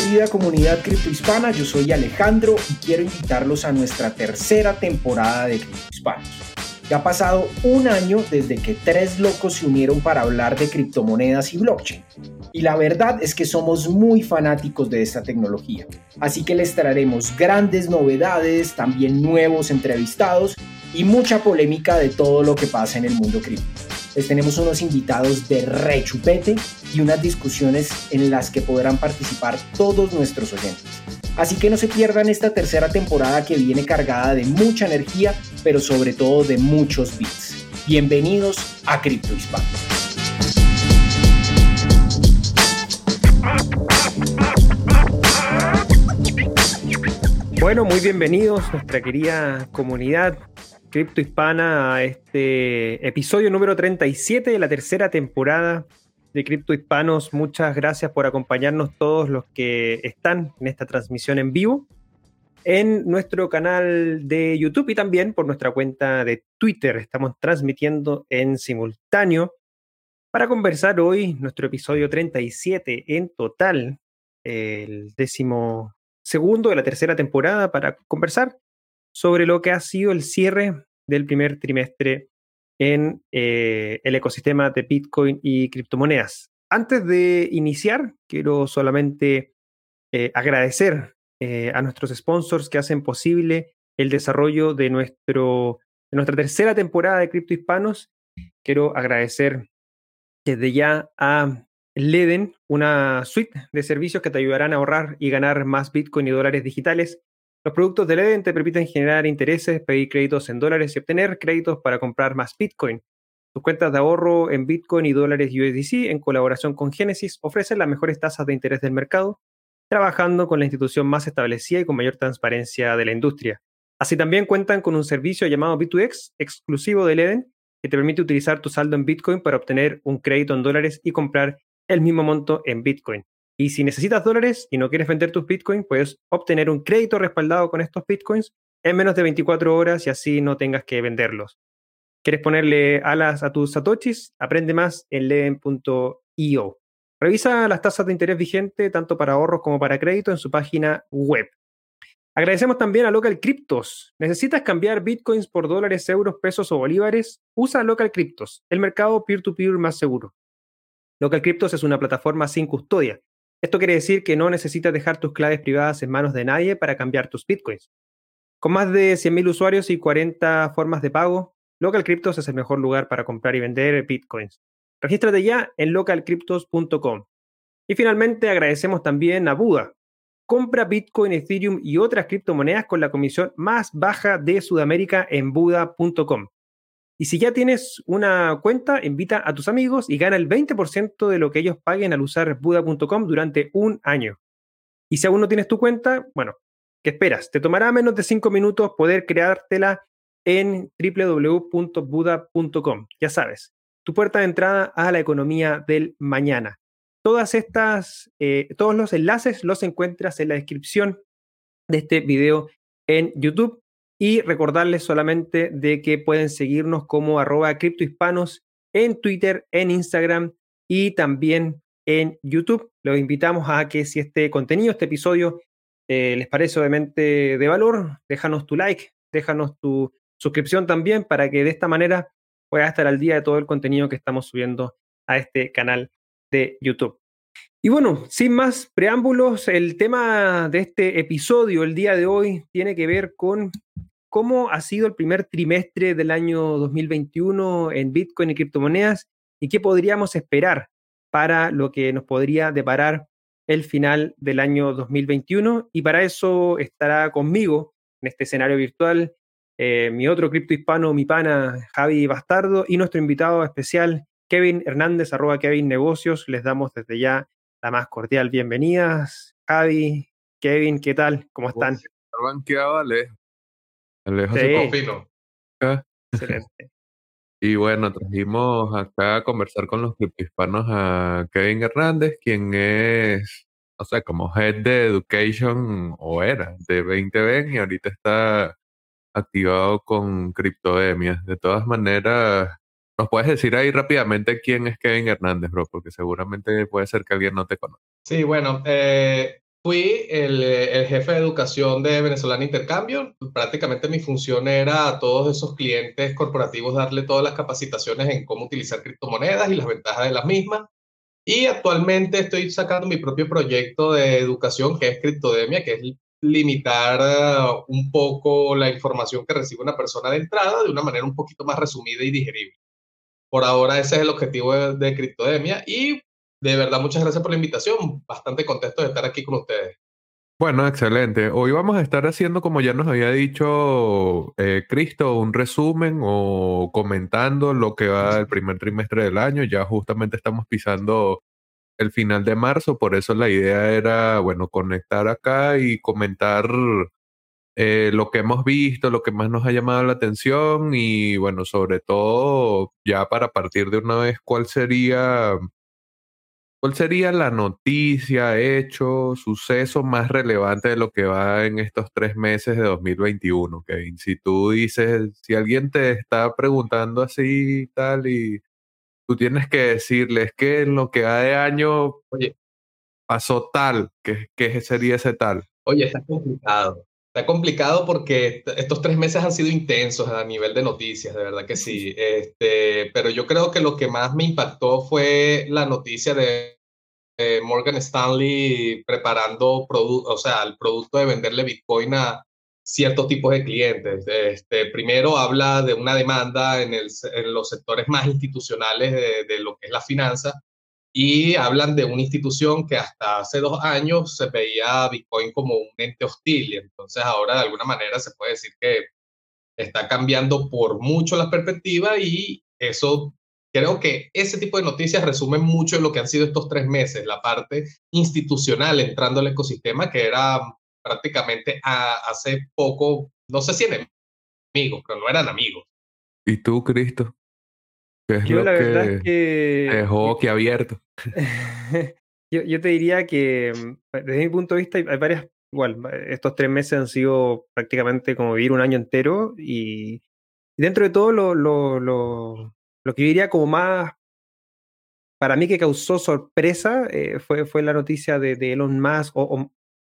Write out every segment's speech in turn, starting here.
querida comunidad criptohispana, yo soy Alejandro y quiero invitarlos a nuestra tercera temporada de Criptohispanos. Ya ha pasado un año desde que tres locos se unieron para hablar de criptomonedas y blockchain. Y la verdad es que somos muy fanáticos de esta tecnología. Así que les traeremos grandes novedades, también nuevos entrevistados y mucha polémica de todo lo que pasa en el mundo cripto. Les tenemos unos invitados de rechupete y unas discusiones en las que podrán participar todos nuestros oyentes. Así que no se pierdan esta tercera temporada que viene cargada de mucha energía, pero sobre todo de muchos bits. Bienvenidos a Cripto Hispano. Bueno, muy bienvenidos nuestra querida comunidad Cripto Hispana a este episodio número 37 de la tercera temporada de Cripto Hispanos. Muchas gracias por acompañarnos todos los que están en esta transmisión en vivo en nuestro canal de YouTube y también por nuestra cuenta de Twitter. Estamos transmitiendo en simultáneo para conversar hoy nuestro episodio 37 en total, el décimo segundo de la tercera temporada para conversar sobre lo que ha sido el cierre del primer trimestre en eh, el ecosistema de Bitcoin y criptomonedas. Antes de iniciar, quiero solamente eh, agradecer eh, a nuestros sponsors que hacen posible el desarrollo de, nuestro, de nuestra tercera temporada de Cripto Hispanos. Quiero agradecer desde ya a Leden, una suite de servicios que te ayudarán a ahorrar y ganar más Bitcoin y dólares digitales los productos de Leden te permiten generar intereses, pedir créditos en dólares y obtener créditos para comprar más Bitcoin. Tus cuentas de ahorro en Bitcoin y dólares USDC, en colaboración con Genesis, ofrecen las mejores tasas de interés del mercado, trabajando con la institución más establecida y con mayor transparencia de la industria. Así también cuentan con un servicio llamado B2X, exclusivo de Leden, que te permite utilizar tu saldo en Bitcoin para obtener un crédito en dólares y comprar el mismo monto en Bitcoin. Y si necesitas dólares y no quieres vender tus bitcoins, puedes obtener un crédito respaldado con estos bitcoins en menos de 24 horas y así no tengas que venderlos. ¿Quieres ponerle alas a tus satoshis? Aprende más en leen.io. Revisa las tasas de interés vigentes tanto para ahorros como para crédito en su página web. Agradecemos también a Local Cryptos. ¿Necesitas cambiar bitcoins por dólares, euros, pesos o bolívares? Usa Local Cryptos, el mercado peer-to-peer -peer más seguro. Local Cryptos es una plataforma sin custodia esto quiere decir que no necesitas dejar tus claves privadas en manos de nadie para cambiar tus bitcoins. Con más de 100.000 usuarios y 40 formas de pago, LocalCryptos es el mejor lugar para comprar y vender bitcoins. Regístrate ya en localcryptos.com. Y finalmente agradecemos también a Buda. Compra Bitcoin, Ethereum y otras criptomonedas con la comisión más baja de Sudamérica en Buda.com. Y si ya tienes una cuenta, invita a tus amigos y gana el 20% de lo que ellos paguen al usar Buda.com durante un año. Y si aún no tienes tu cuenta, bueno, ¿qué esperas? Te tomará menos de 5 minutos poder creártela en www.buda.com. Ya sabes, tu puerta de entrada a la economía del mañana. Todas estas, eh, todos los enlaces los encuentras en la descripción de este video en YouTube y recordarles solamente de que pueden seguirnos como arroba criptohispanos en Twitter, en Instagram y también en YouTube. Los invitamos a que si este contenido, este episodio, eh, les parece obviamente de valor, déjanos tu like, déjanos tu suscripción también para que de esta manera puedas estar al día de todo el contenido que estamos subiendo a este canal de YouTube. Y bueno, sin más preámbulos, el tema de este episodio el día de hoy tiene que ver con cómo ha sido el primer trimestre del año 2021 en Bitcoin y criptomonedas y qué podríamos esperar para lo que nos podría deparar el final del año 2021. Y para eso estará conmigo en este escenario virtual eh, mi otro cripto hispano, mi pana Javi Bastardo y nuestro invitado especial Kevin Hernández, arroba Kevin Negocios. Les damos desde ya la más cordial bienvenida. Javi, Kevin, ¿qué tal? ¿Cómo están? Excelente. Y bueno, trajimos acá a conversar con los hispanos a Kevin Hernández, quien es, o sea, como Head de Education, o era, de 2020 y ahorita está activado con Criptodemia. De todas maneras, ¿nos puedes decir ahí rápidamente quién es Kevin Hernández, bro? Porque seguramente puede ser que alguien no te conozca. Sí, bueno, eh, fui el, el, jefe de educación de Venezolana Intercambio. Prácticamente mi función era a todos esos clientes corporativos darle todas las capacitaciones en cómo utilizar criptomonedas y las ventajas de las mismas. Y actualmente estoy sacando mi propio proyecto de educación que es Criptodemia, que es limitar uh, un poco la información que recibe una persona de entrada de una manera un poquito más resumida y digerible. Por ahora ese es el objetivo de, de Criptodemia y de verdad muchas gracias por la invitación. Bastante contento de estar aquí con ustedes. Bueno, excelente. Hoy vamos a estar haciendo, como ya nos había dicho eh, Cristo, un resumen o comentando lo que va el primer trimestre del año. Ya justamente estamos pisando el final de marzo, por eso la idea era, bueno, conectar acá y comentar eh, lo que hemos visto, lo que más nos ha llamado la atención y, bueno, sobre todo, ya para partir de una vez, cuál sería ¿Cuál sería la noticia, hecho, suceso más relevante de lo que va en estos tres meses de 2021, Kevin? Si tú dices, si alguien te está preguntando así tal y tú tienes que decirles que en lo que va de año Oye, pasó tal, ¿qué, qué sería ese tal? Oye, está complicado. Está complicado porque estos tres meses han sido intensos a nivel de noticias, de verdad que sí. Este, pero yo creo que lo que más me impactó fue la noticia de Morgan Stanley preparando o sea, el producto de venderle Bitcoin a ciertos tipos de clientes. Este, primero habla de una demanda en, el, en los sectores más institucionales de, de lo que es la finanza y hablan de una institución que hasta hace dos años se veía Bitcoin como un ente hostil y entonces ahora de alguna manera se puede decir que está cambiando por mucho la perspectiva y eso creo que ese tipo de noticias resumen mucho lo que han sido estos tres meses, la parte institucional entrando al ecosistema que era prácticamente hace poco, no sé si enemigos, pero no eran amigos. ¿Y tú, Cristo? es yo la verdad es que... Dejó que abierto. yo, yo, te diría que mm, desde mi punto de vista hay, varias, igual, estos tres meses han sido prácticamente como vivir un año entero y, dentro de todo lo, lo, lo, lo, que diría como más, para mí que causó sorpresa eh, fue, fue la noticia de, Elon Musk o,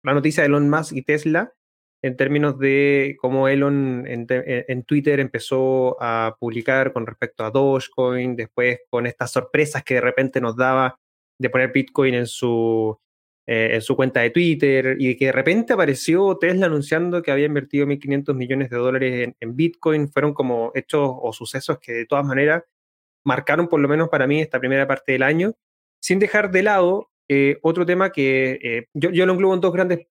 la noticia de Elon Musk y Tesla en términos de cómo Elon en, Twitter empezó a publicar con respecto a Dogecoin, después con estas sorpresas que de repente nos daba de poner Bitcoin en su, eh, en su cuenta de Twitter y que de repente apareció Tesla anunciando que había invertido 1.500 millones de dólares en, Bitcoin, fueron como hechos o sucesos que de todas maneras marcaron por lo menos para mí esta primera parte del año, sin dejar de lado eh, otro tema que eh, yo, yo, lo englobo en dos grandes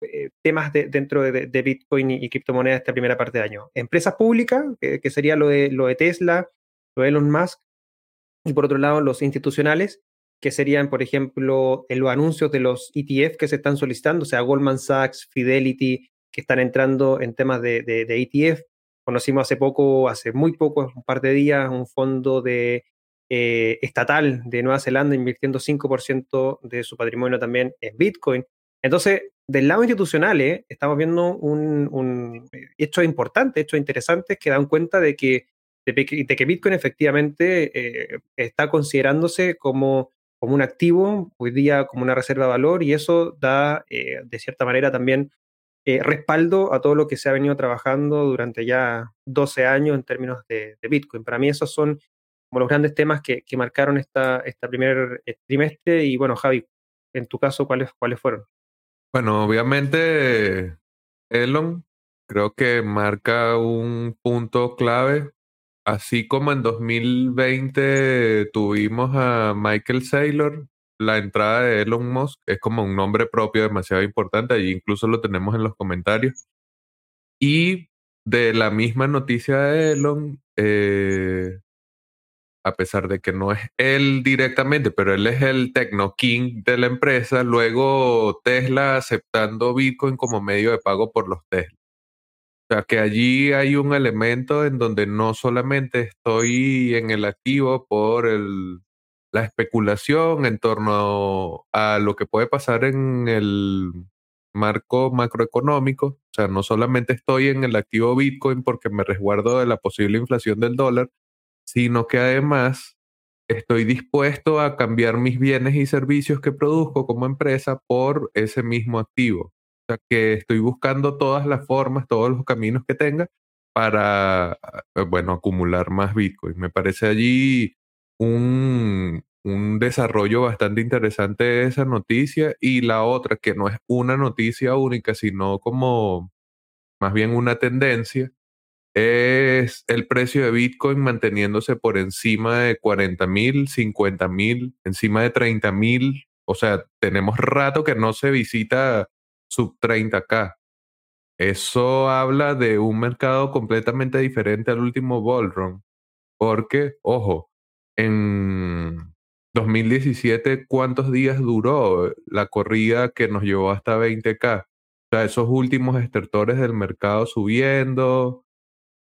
eh, temas de, dentro de, de, Bitcoin y, criptomonedas esta primera parte de año. Empresas públicas, que, sería lo de, lo de Tesla, lo de Elon Musk, y por otro lado los institucionales, que serían, por ejemplo, los anuncios de los ETF que se están solicitando, o sea, Goldman Sachs, Fidelity, que están entrando en temas de, de, ETF. Conocimos hace poco, hace muy poco, un par de días, un fondo de eh, estatal de Nueva Zelanda invirtiendo 5% de su patrimonio también en Bitcoin. Entonces, del lado institucional, eh, estamos viendo un, un hechos importantes, hechos interesantes que dan cuenta de que, de, que Bitcoin efectivamente eh, está considerándose como, como un activo, hoy día como una reserva de valor, y eso da, eh, de cierta manera, también eh, respaldo a todo lo que se ha venido trabajando durante ya 12 años en términos de, de Bitcoin. Para mí esos son como los grandes temas que, que marcaron esta, esta primer trimestre. Y bueno, Javi, en tu caso, ¿cuáles, cuáles fueron? Bueno, obviamente Elon creo que marca un punto clave. Así como en 2020 tuvimos a Michael Saylor, la entrada de Elon Musk es como un nombre propio demasiado importante, allí incluso lo tenemos en los comentarios. Y de la misma noticia de Elon, eh, a pesar de que no es él directamente, pero él es el techno king de la empresa, luego Tesla aceptando Bitcoin como medio de pago por los Tesla. O sea que allí hay un elemento en donde no solamente estoy en el activo por el, la especulación en torno a lo que puede pasar en el marco macroeconómico, o sea, no solamente estoy en el activo Bitcoin porque me resguardo de la posible inflación del dólar, sino que además estoy dispuesto a cambiar mis bienes y servicios que produzco como empresa por ese mismo activo. O sea, que estoy buscando todas las formas, todos los caminos que tenga para, eh, bueno, acumular más Bitcoin. Me parece allí un, un desarrollo bastante interesante de esa noticia y la otra, que no es una noticia única, sino como más bien una tendencia, es el precio de Bitcoin manteniéndose por encima de 40 mil, 50 mil, encima de 30 mil. O sea, tenemos rato que no se visita sub 30k. Eso habla de un mercado completamente diferente al último bull run. Porque, ojo, en 2017, ¿cuántos días duró la corrida que nos llevó hasta 20k? O sea, esos últimos estertores del mercado subiendo,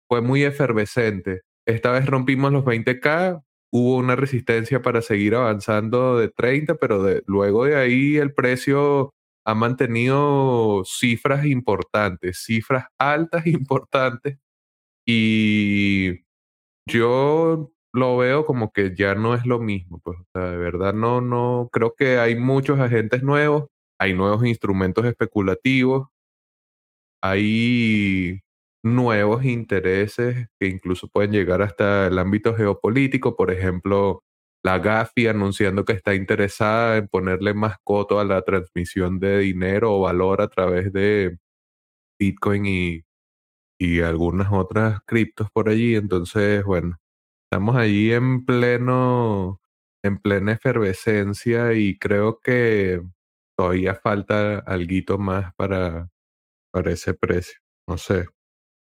fue muy efervescente. Esta vez rompimos los 20k, hubo una resistencia para seguir avanzando de 30, pero de, luego de ahí el precio ha mantenido cifras importantes, cifras altas importantes. Y yo lo veo como que ya no es lo mismo. Pues, de verdad no, no, creo que hay muchos agentes nuevos, hay nuevos instrumentos especulativos, hay nuevos intereses que incluso pueden llegar hasta el ámbito geopolítico, por ejemplo, la Gafi anunciando que está interesada en ponerle más coto a la transmisión de dinero o valor a través de Bitcoin y, y algunas otras criptos por allí. Entonces, bueno, estamos allí en pleno, en plena efervescencia y creo que todavía falta algo más para, para ese precio. No sé.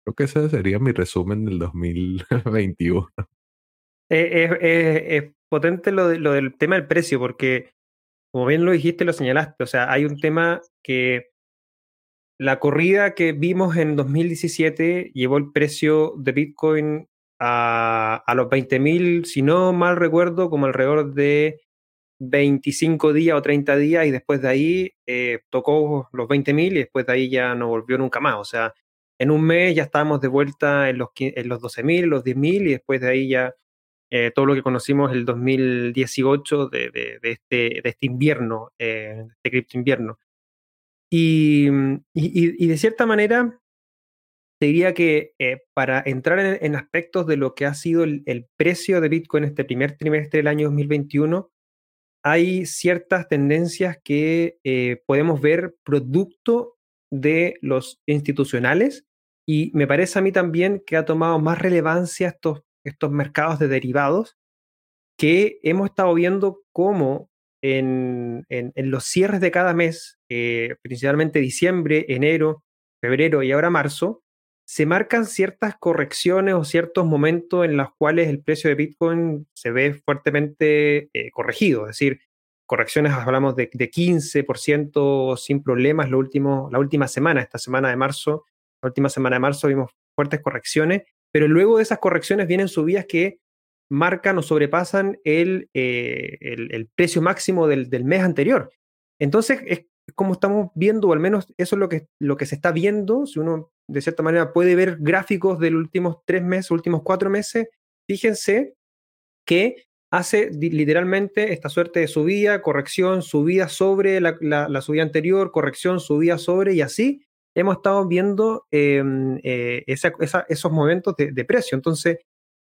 Creo que ese sería mi resumen del 2021. es, potente lo, lo del tema del precio, porque como bien lo dijiste, lo señalaste, o sea, hay un tema que la corrida que vimos en 2017 llevó el precio de Bitcoin a, a los 20.000, si no mal recuerdo, como alrededor de 25 días o 30 días y después de ahí eh, tocó los 20.000 y después de ahí ya no volvió nunca más. O sea, en un mes ya estábamos de vuelta en los, en los 12.000, los 10.000 y después de ahí ya eh, todo lo que conocimos el 2018 de, de, de este, de este invierno, eh, de cripto invierno. Y, y, y, de cierta manera, te diría que eh, para entrar en, en, aspectos de lo que ha sido el, el precio de Bitcoin este primer trimestre del año 2021, hay ciertas tendencias que eh, podemos ver producto de los institucionales y me parece a mí también que ha tomado más relevancia estos, estos mercados de derivados que hemos estado viendo cómo en, en, los cierres de cada mes, eh, principalmente diciembre, enero, febrero y ahora marzo, se marcan ciertas correcciones o ciertos momentos en los cuales el precio de Bitcoin se ve fuertemente eh, corregido. Es decir, correcciones hablamos de, de 15% sin problemas lo último, la última semana, esta semana de marzo, la última semana de marzo vimos fuertes correcciones, pero luego de esas correcciones vienen subidas que marcan o sobrepasan el, eh, precio máximo del, mes anterior. Entonces, es como estamos viendo, o al menos eso es lo que, se está viendo, si uno de cierta manera puede ver gráficos de los últimos tres meses, últimos cuatro meses, fíjense que hace literalmente esta suerte de subida, corrección, subida sobre la subida anterior, corrección, subida sobre, y así hemos estado viendo eh, eh, esos momentos de, precio. Entonces,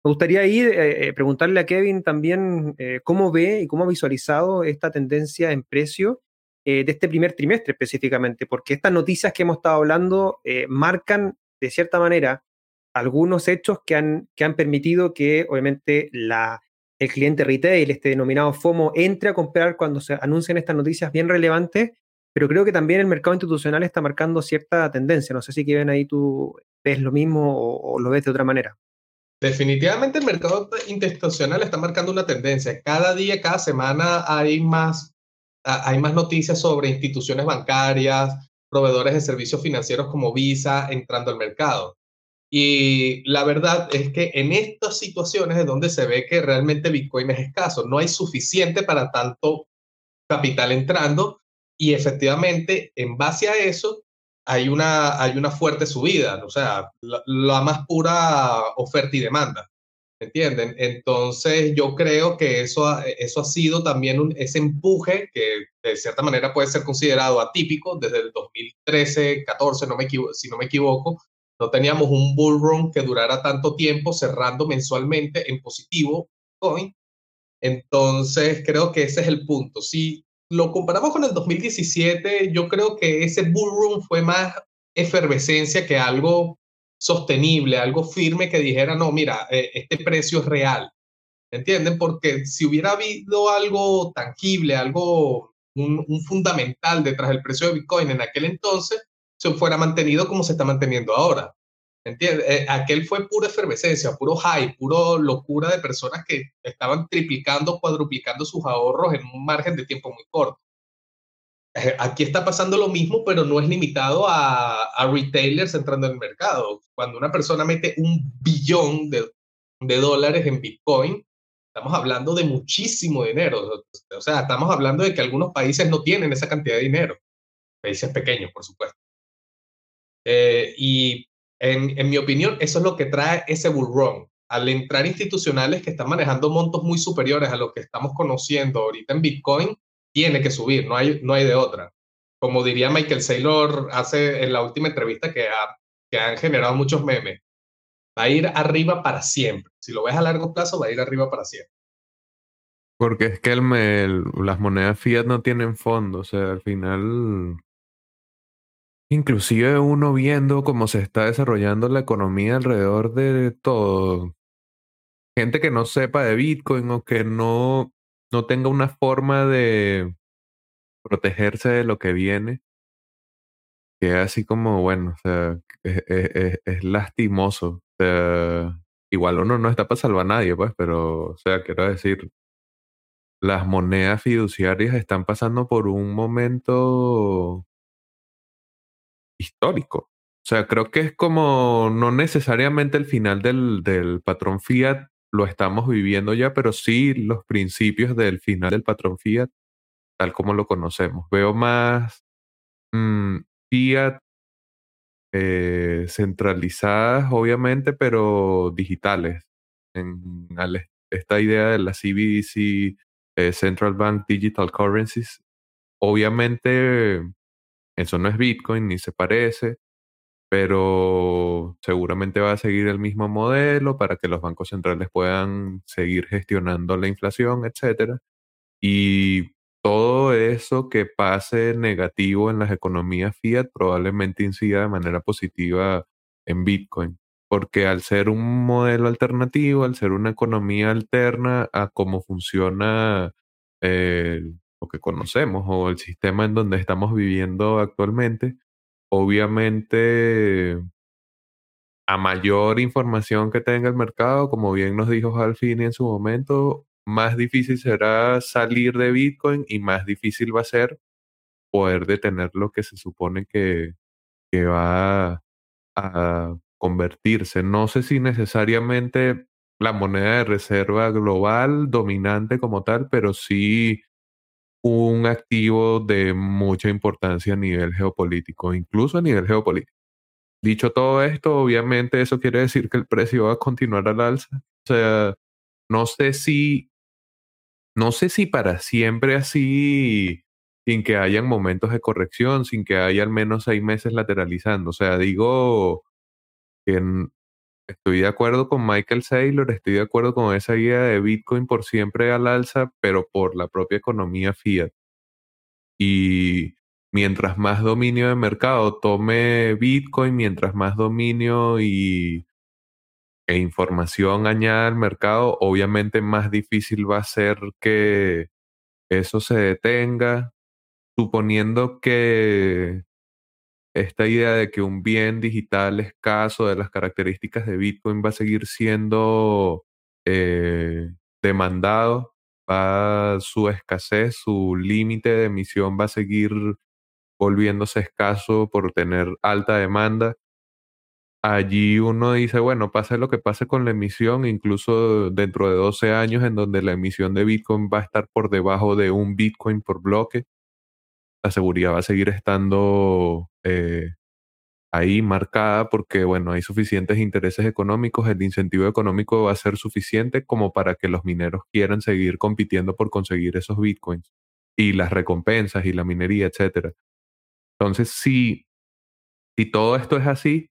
me gustaría ir eh, preguntarle a Kevin también eh, cómo ve y cómo ha visualizado esta tendencia en precio eh, de este primer trimestre específicamente, porque estas noticias que hemos estado hablando marcan de cierta manera algunos hechos que han, que han permitido que obviamente la, el cliente retail, este denominado FOMO, entre a comprar cuando se anuncian estas noticias bien relevantes pero creo que también el mercado institucional está marcando cierta tendencia. No sé si ven ahí tú ves lo mismo o, o, lo ves de otra manera. Definitivamente el mercado institucional está marcando una tendencia. Cada día, cada semana hay más, hay más noticias sobre instituciones bancarias, proveedores de servicios financieros como Visa entrando al mercado. Y la verdad es que en estas situaciones es donde se ve que realmente Bitcoin es escaso. No hay suficiente para tanto capital entrando y efectivamente, en base a eso, hay una, hay una fuerte subida, o sea, la, más pura oferta y demanda. ¿Entienden? Entonces yo creo que eso ha, eso ha sido también un, ese empuje que de cierta manera puede ser considerado atípico desde el 2013, 14, no me si no me equivoco. No teníamos un bull run que durara tanto tiempo cerrando mensualmente en positivo. Entonces creo que ese es el punto. Si lo comparamos con el 2017, yo creo que ese bull run fue más efervescencia que algo sostenible, algo firme que dijera, no, mira, eh, este precio es real. ¿Entienden? Porque si hubiera habido algo tangible, algo, un, fundamental detrás del precio de Bitcoin en aquel entonces, se fuera mantenido como se está manteniendo ahora. ¿Entiendes? Eh, aquel fue pura efervescencia, puro hype, puro locura de personas que estaban triplicando, cuadruplicando sus ahorros en un margen de tiempo muy corto. Eh, aquí está pasando lo mismo, pero no es limitado a, retailers entrando en el mercado. Cuando una persona mete un billón de, dólares en Bitcoin, estamos hablando de muchísimo dinero. O sea, estamos hablando de que algunos países no tienen esa cantidad de dinero. Países pequeños, por supuesto. Eh, y en, mi opinión, eso es lo que trae ese bull run. Al entrar institucionales que están manejando montos muy superiores a lo que estamos conociendo ahorita en Bitcoin, tiene que subir, no hay, no hay de otra. Como diría Michael Saylor hace en la última entrevista que, ha, que han generado muchos memes, va a ir arriba para siempre. Si lo ves a largo plazo, va a ir arriba para siempre. Porque es que las monedas fiat no tienen fondo, o sea, al final, inclusive uno viendo cómo se está desarrollando la economía alrededor de todo, gente que no sepa de Bitcoin o que no no tenga una forma de protegerse de lo que viene, que es así como, bueno, o sea, es, lastimoso. O igual uno no está para salvar a nadie, pues, pero, o sea, quiero decir, las monedas fiduciarias están pasando por un momento histórico. O sea, creo que es como no necesariamente el final del, del patrón fiat, lo estamos viviendo ya, pero sí los principios del final del patrón Fiat, tal como lo conocemos. Veo más mm, Fiat eh, centralizadas, obviamente, pero digitales. Esta idea de la CBDC, eh, Central Bank Digital Currencies, obviamente eso no es Bitcoin ni se parece, pero seguramente va a seguir el mismo modelo para que los bancos centrales puedan seguir gestionando la inflación, etcétera. Y todo eso que pase negativo en las economías fiat probablemente incida de manera positiva en Bitcoin, porque al ser un modelo alternativo, al ser una economía alterna a cómo funciona eh, lo que conocemos o el sistema en donde estamos viviendo actualmente, Obviamente, a mayor información que tenga el mercado, como bien nos dijo Halfini en su momento, más difícil será salir de Bitcoin y más difícil va a ser poder detener lo que se supone que, que va a convertirse. No sé si necesariamente la moneda de reserva global dominante como tal, pero sí un activo de mucha importancia a nivel geopolítico, incluso a nivel geopolítico. Dicho todo esto, obviamente eso quiere decir que el precio va a continuar al alza. O sea, no sé si, no sé si para siempre así, sin que hayan momentos de corrección, sin que haya al menos seis meses lateralizando. O sea, digo que Estoy de acuerdo con Michael Saylor, estoy de acuerdo con esa idea de Bitcoin por siempre al alza, pero por la propia economía fiat. Y mientras más dominio de mercado tome Bitcoin, mientras más dominio y, e información añada al mercado, obviamente más difícil va a ser que eso se detenga, suponiendo que esta idea de que un bien digital escaso de las características de Bitcoin va a seguir siendo eh, demandado, va su escasez, su límite de emisión va a seguir volviéndose escaso por tener alta demanda. Allí uno dice, bueno, pase lo que pase con la emisión, incluso dentro de 12 años en donde la emisión de Bitcoin va a estar por debajo de un Bitcoin por bloque, la seguridad va a seguir estando eh, ahí marcada porque, bueno, hay suficientes intereses económicos, el incentivo económico va a ser suficiente como para que los mineros quieran seguir compitiendo por conseguir esos bitcoins y las recompensas y la minería, etcétera. Entonces, si, si todo esto es así,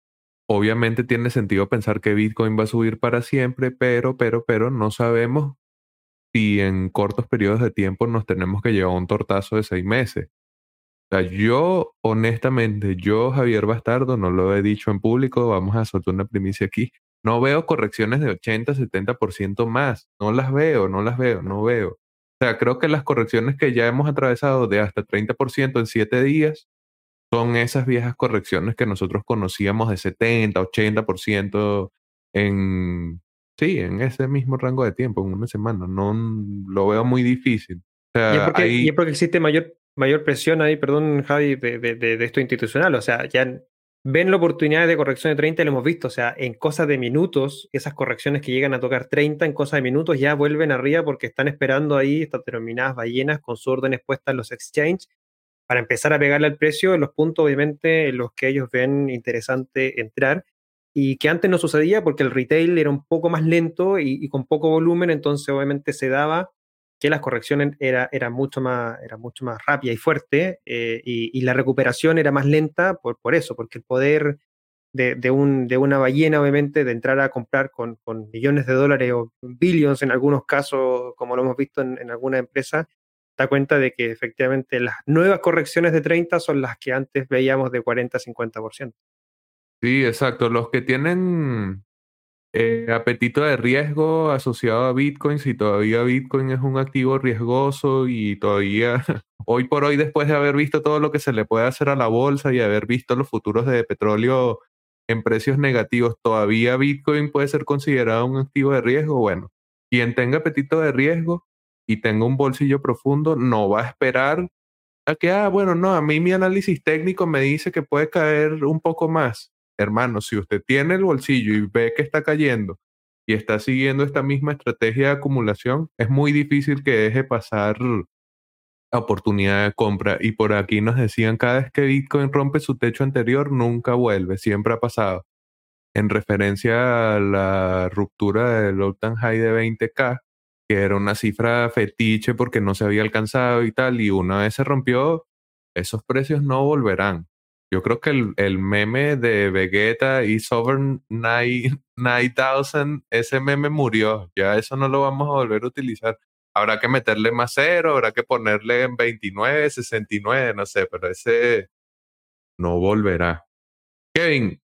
obviamente tiene sentido pensar que Bitcoin va a subir para siempre, pero, pero, pero no sabemos si en cortos periodos de tiempo nos tenemos que llevar un tortazo de seis meses. O sea, yo, honestamente, yo, Javier Bastardo, no lo he dicho en público, vamos a soltar una primicia aquí. No veo correcciones de 80, 70% más. No las veo, no las veo, no veo. O sea, creo que las correcciones que ya hemos atravesado de hasta 30% en 7 días son esas viejas correcciones que nosotros conocíamos de 70, 80% en, sí, en ese mismo rango de tiempo, en una semana. No lo veo muy difícil. O sea, y, es porque, y es porque existe mayor mayor presión ahí, perdón, Javi, de, esto institucional. O sea, ya ven la oportunidad de corrección de 30 y lo hemos visto. O sea, en cosas de minutos, esas correcciones que llegan a tocar 30 en cosas de minutos ya vuelven arriba porque están esperando ahí estas denominadas ballenas con sus órdenes puestas en los exchanges para empezar a pegarle al precio en los puntos, obviamente, en los que ellos ven interesante entrar y que antes no sucedía porque el retail era un poco más lento y con poco volumen, entonces obviamente se daba que las correcciones era, era, mucho, más, era mucho más rápida y fuerte eh, y, la recuperación era más lenta por, por eso, porque el poder de, de, un, de una ballena, obviamente, de entrar a comprar con, con, millones de dólares o billions en algunos casos, como lo hemos visto en, en alguna empresa, da cuenta de que efectivamente las nuevas correcciones de 30 son las que antes veíamos de 40-50%. Sí, exacto. Los que tienen eh, apetito de riesgo asociado a Bitcoin, si todavía Bitcoin es un activo riesgoso y todavía, hoy por hoy, después de haber visto todo lo que se le puede hacer a la bolsa y haber visto los futuros de petróleo en precios negativos, todavía Bitcoin puede ser considerado un activo de riesgo. Bueno, quien tenga apetito de riesgo y tenga un bolsillo profundo, no va a esperar a que, ah, bueno, no, a mí mi análisis técnico me dice que puede caer un poco más hermano, si usted tiene el bolsillo y ve que está cayendo y está siguiendo esta misma estrategia de acumulación, es muy difícil que deje pasar oportunidad de compra. Y por aquí nos decían, cada vez que Bitcoin rompe su techo anterior, nunca vuelve, siempre ha pasado. En referencia a la ruptura del all-time high de 20k, que era una cifra fetiche porque no se había alcanzado y tal, y una vez se rompió, esos precios no volverán. Yo creo que el, el meme de Vegeta y Sovereign 9000, ese meme murió. Ya eso no lo vamos a volver a utilizar. Habrá que meterle más cero, habrá que ponerle en 29, 69, no sé, pero ese no volverá. Kevin,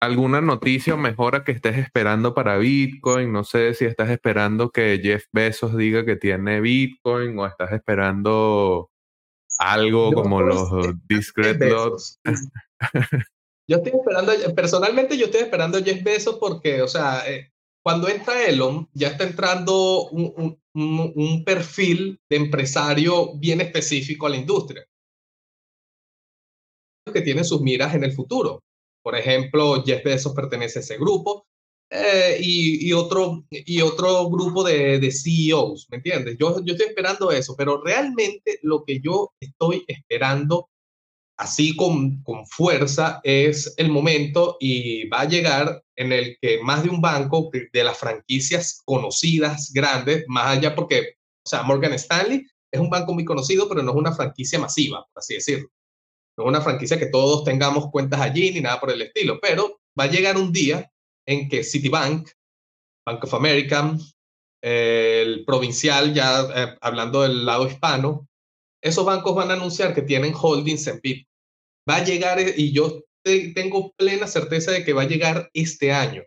¿alguna noticia o mejora que estés esperando para Bitcoin? No sé si estás esperando que Jeff Bezos diga que tiene Bitcoin o estás esperando algo como los discret lots. Yo estoy esperando, personalmente yo estoy esperando a Jeff Bezos porque, o sea, eh, cuando entra Elon, ya está entrando un, un, un, perfil de empresario bien específico a la industria, que tiene sus miras en el futuro. Por ejemplo, Jeff Bezos pertenece a ese grupo, eh, y, y, otro, y otro grupo de, de, CEOs, ¿me entiendes? Yo, yo estoy esperando eso, pero realmente lo que yo estoy esperando así con, con fuerza es el momento y va a llegar en el que más de un banco de las franquicias conocidas, grandes, más allá porque, o sea, Morgan Stanley es un banco muy conocido, pero no es una franquicia masiva, por así decirlo. No es una franquicia que todos tengamos cuentas allí ni nada por el estilo, pero va a llegar un día en que Citibank, Bank of America, el provincial, ya eh, hablando del lado hispano, esos bancos van a anunciar que tienen holdings en Bitcoin. Va a llegar, eh, y yo tengo plena certeza de que va a llegar este año,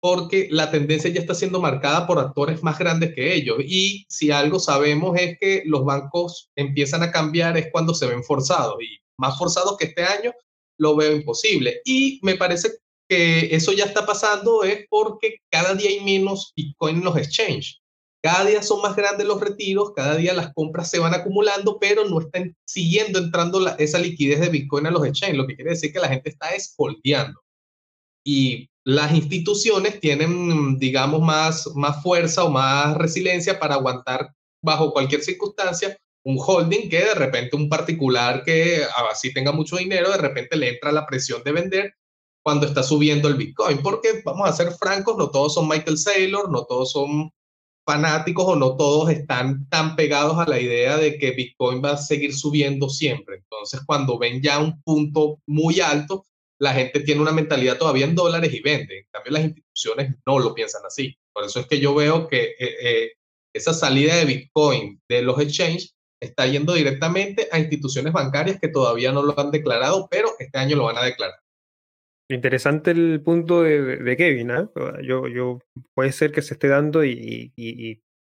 porque la tendencia ya está siendo marcada por actores más grandes que ellos. Y si algo sabemos es que los bancos empiezan a cambiar es cuando se ven forzados, y más forzados que este año lo veo imposible. Y me parece que eso ya está pasando es porque cada día hay menos Bitcoin en los exchanges. Cada día son más grandes los retiros, cada día las compras se van acumulando, pero no están siguiendo entrando esa liquidez de Bitcoin a los exchanges, lo que quiere decir que la gente está esfoldeando. Y las instituciones tienen, digamos, más, más fuerza o más resiliencia para aguantar bajo cualquier circunstancia un holding que de repente un particular que así tenga mucho dinero, de repente le entra la presión de vender cuando está subiendo el Bitcoin, porque vamos a ser francos, no todos son Michael Saylor, no todos son fanáticos o no todos están tan pegados a la idea de que Bitcoin va a seguir subiendo siempre. Entonces, cuando ven ya un punto muy alto, la gente tiene una mentalidad todavía en dólares y vende. En cambio, las instituciones no lo piensan así. Por eso es que yo veo que eh, eh, esa salida de Bitcoin de los exchanges está yendo directamente a instituciones bancarias que todavía no lo han declarado, pero este año lo van a declarar. Interesante el punto de, Kevin. ¿eh? Yo, yo, puede ser que se esté dando y,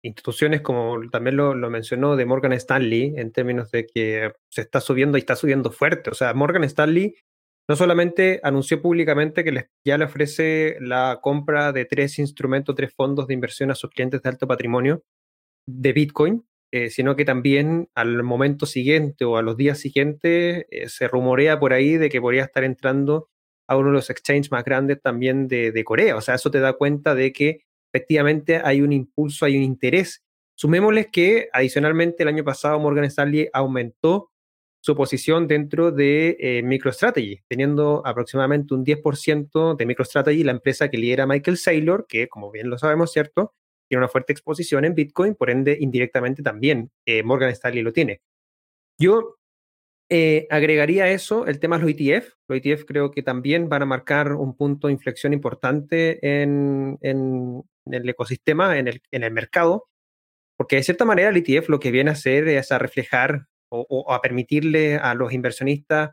instituciones como también lo, mencionó de Morgan Stanley en términos de que se está subiendo y está subiendo fuerte. O sea, Morgan Stanley no solamente anunció públicamente que ya le ofrece la compra de tres instrumentos, tres fondos de inversión a sus clientes de alto patrimonio de Bitcoin, eh, sino que también al momento siguiente o a los días siguientes eh, se rumorea por ahí de que podría estar entrando a uno de los exchanges más grandes también de, Corea. O sea, eso te da cuenta de que efectivamente hay un impulso, hay un interés. Sumémosles que adicionalmente el año pasado Morgan Stanley aumentó su posición dentro de eh, MicroStrategy, teniendo aproximadamente un 10% de MicroStrategy, la empresa que lidera Michael Saylor, que como bien lo sabemos, ¿cierto? tiene una fuerte exposición en Bitcoin, por ende, indirectamente también eh, Morgan Stanley lo tiene. Yo eh, agregaría eso, el tema de los ETF. Los ETF creo que también van a marcar un punto de inflexión importante en, el ecosistema, en el, en el, mercado, porque de cierta manera el ETF lo que viene a hacer es a reflejar o a permitirle a los inversionistas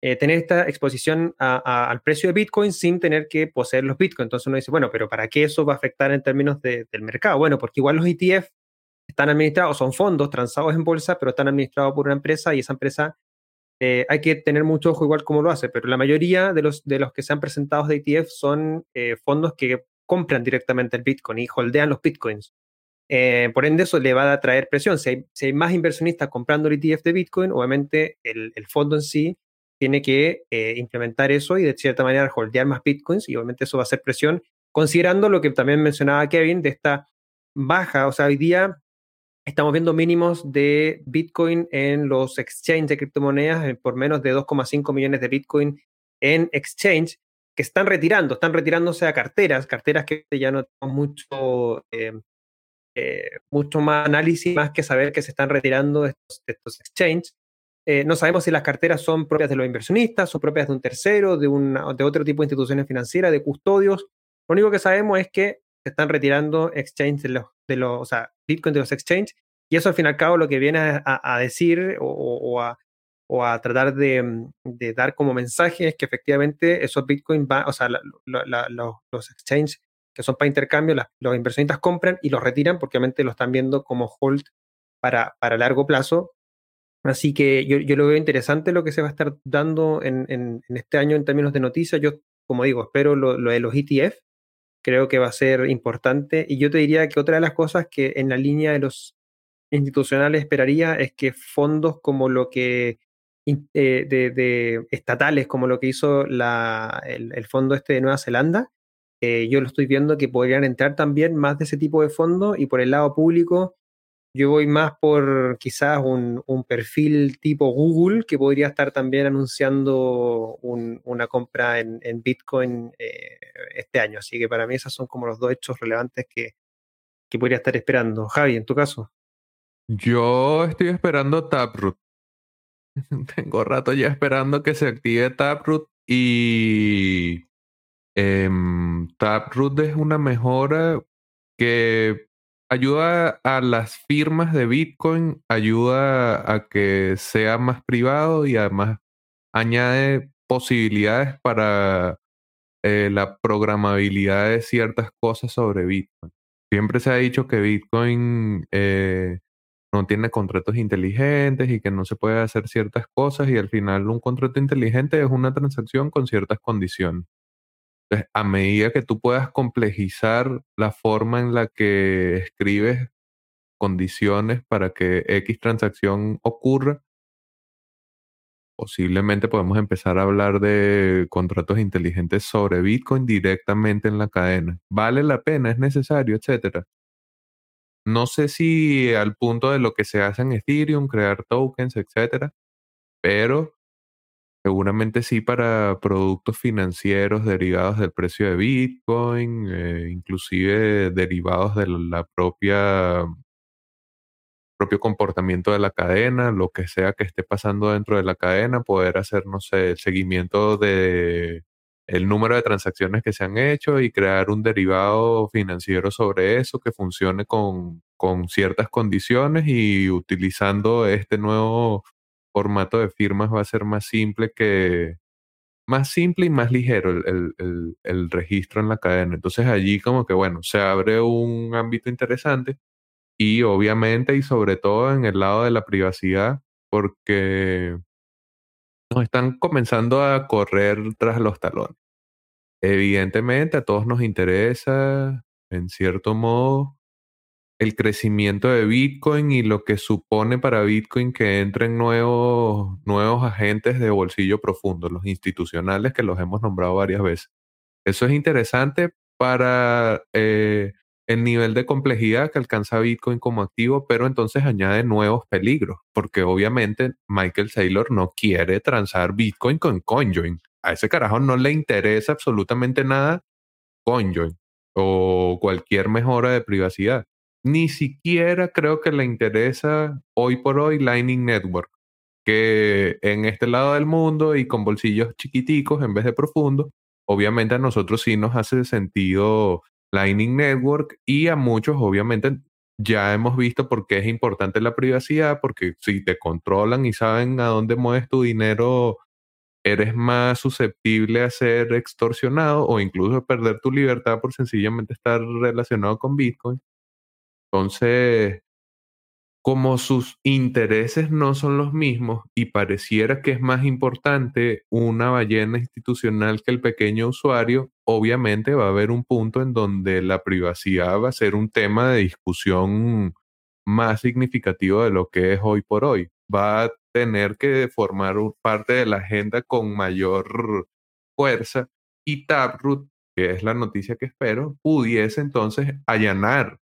eh, tener esta exposición al precio de Bitcoin sin tener que poseer los Bitcoin. Entonces uno dice, bueno, pero ¿para qué eso va a afectar en términos del mercado? Bueno, porque igual los ETF están administrados, son fondos transados en bolsa, pero están administrados por una empresa y esa empresa eh, hay que tener mucho ojo igual cómo lo hace, pero la mayoría de los, de los que se han presentado de ETF son eh, fondos que compran directamente el Bitcoin y holdean los Bitcoins. por ende, eso le va a traer presión. Si hay, más inversionistas comprando el ETF de Bitcoin, obviamente el, el fondo en sí tiene que eh, implementar eso y de cierta manera holdear más bitcoins y obviamente eso va a ser presión, considerando lo que también mencionaba Kevin de esta baja, o sea, hoy día estamos viendo mínimos de bitcoin en los exchanges de criptomonedas eh, por menos de 2,5 millones de bitcoin en exchange que están retirando, están retirándose a carteras, carteras que ya no tenemos mucho, eh, mucho más análisis, más que saber que se están retirando estos, estos exchanges. Eh, no sabemos si las carteras son propias de los inversionistas, son propias de un tercero, de, de otro tipo de instituciones financieras, de custodios. Lo único que sabemos es que se están retirando exchange de los, de los, o sea, Bitcoin de los exchanges, y eso al fin y al cabo lo que viene a, decir o, a, o, a, tratar de, de, dar como mensaje es que efectivamente esos Bitcoin van, o sea, los, exchanges que son para intercambio, los inversionistas compran y los retiran porque obviamente lo están viendo como hold para, para largo plazo Así que yo, lo veo interesante lo que se va a estar dando en, este año en términos de noticias. Yo, como digo, espero lo, de los ETF. Creo que va a ser importante. Y yo te diría que otra de las cosas que en la línea de los institucionales esperaría es que fondos como lo que eh, de, estatales, como lo que hizo el, fondo este de Nueva Zelanda, eh, yo lo estoy viendo que podrían entrar también más de ese tipo de fondos y por el lado público yo voy más por quizás un, perfil tipo Google que podría estar también anunciando una compra en, Bitcoin eh, este año. Así que para mí esos son como los dos hechos relevantes que, que podría estar esperando. Javi, en tu caso. Yo estoy esperando Taproot. Tengo rato ya esperando que se active Taproot y em, Taproot es una mejora que ayuda a las firmas de Bitcoin, ayuda a que sea más privado y además añade posibilidades para eh, la programabilidad de ciertas cosas sobre Bitcoin. Siempre se ha dicho que Bitcoin eh, no tiene contratos inteligentes y que no se puede hacer ciertas cosas y al final un contrato inteligente es una transacción con ciertas condiciones. Entonces, a medida que tú puedas complejizar la forma en la que escribes condiciones para que X transacción ocurra, posiblemente podemos empezar a hablar de contratos inteligentes sobre Bitcoin directamente en la cadena. ¿Vale la pena? ¿Es necesario? Etcétera. No sé si al punto de lo que se hace en Ethereum, crear tokens, etcétera, pero Seguramente sí para productos financieros derivados del precio de Bitcoin, eh, inclusive derivados de la propia propio comportamiento de la cadena, lo que sea que esté pasando dentro de la cadena, poder hacer, no sé, el seguimiento de el número de transacciones que se han hecho y crear un derivado financiero sobre eso que funcione con, con ciertas condiciones y utilizando este nuevo formato de firmas va a ser más simple que más simple y más ligero el, el, el registro en la cadena. Entonces allí como que bueno, se abre un ámbito interesante y obviamente y sobre todo en el lado de la privacidad, porque nos están comenzando a correr tras los talones. Evidentemente a todos nos interesa, en cierto modo, el crecimiento de Bitcoin y lo que supone para Bitcoin que entren nuevos, nuevos agentes de bolsillo profundo, los institucionales que los hemos nombrado varias veces. Eso es interesante para eh, el nivel de complejidad que alcanza Bitcoin como activo, pero entonces añade nuevos peligros, porque obviamente Michael Saylor no quiere transar Bitcoin con CoinJoin. A ese carajo no le interesa absolutamente nada CoinJoin o cualquier mejora de privacidad. Ni siquiera creo que le interesa hoy por hoy Lightning Network, que en este lado del mundo y con bolsillos chiquiticos en vez de profundos, obviamente a nosotros sí nos hace sentido Lightning Network y a muchos obviamente ya hemos visto por qué es importante la privacidad, porque si te controlan y saben a dónde mueves tu dinero, eres más susceptible a ser extorsionado o incluso perder tu libertad por sencillamente estar relacionado con Bitcoin. Entonces, como sus intereses no son los mismos y pareciera que es más importante una ballena institucional que el pequeño usuario, obviamente va a haber un punto en donde la privacidad va a ser un tema de discusión más significativo de lo que es hoy por hoy. Va a tener que formar parte de la agenda con mayor fuerza y Taproot, que es la noticia que espero, pudiese entonces allanar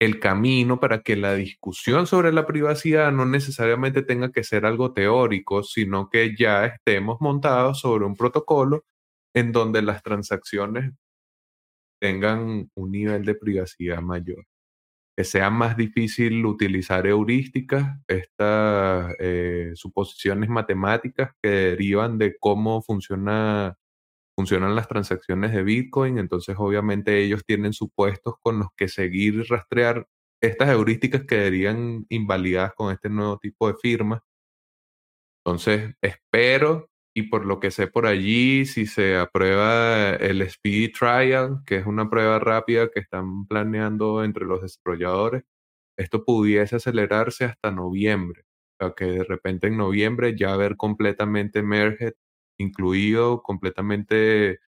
el camino para que la discusión sobre la privacidad no necesariamente tenga que ser algo teórico, sino que ya estemos montados sobre un protocolo en donde las transacciones tengan un nivel de privacidad mayor. Que sea más difícil utilizar heurísticas, estas eh, suposiciones matemáticas que derivan de cómo funciona funcionan las transacciones de Bitcoin, entonces obviamente ellos tienen supuestos con los que seguir y rastrear estas heurísticas que quedarían invalidadas con este nuevo tipo de firma. Entonces espero y por lo que sé por allí, si se aprueba el Speed Trial, que es una prueba rápida que están planeando entre los desarrolladores, esto pudiese acelerarse hasta noviembre. O sea, que de repente en noviembre ya haber completamente merged incluido, completamente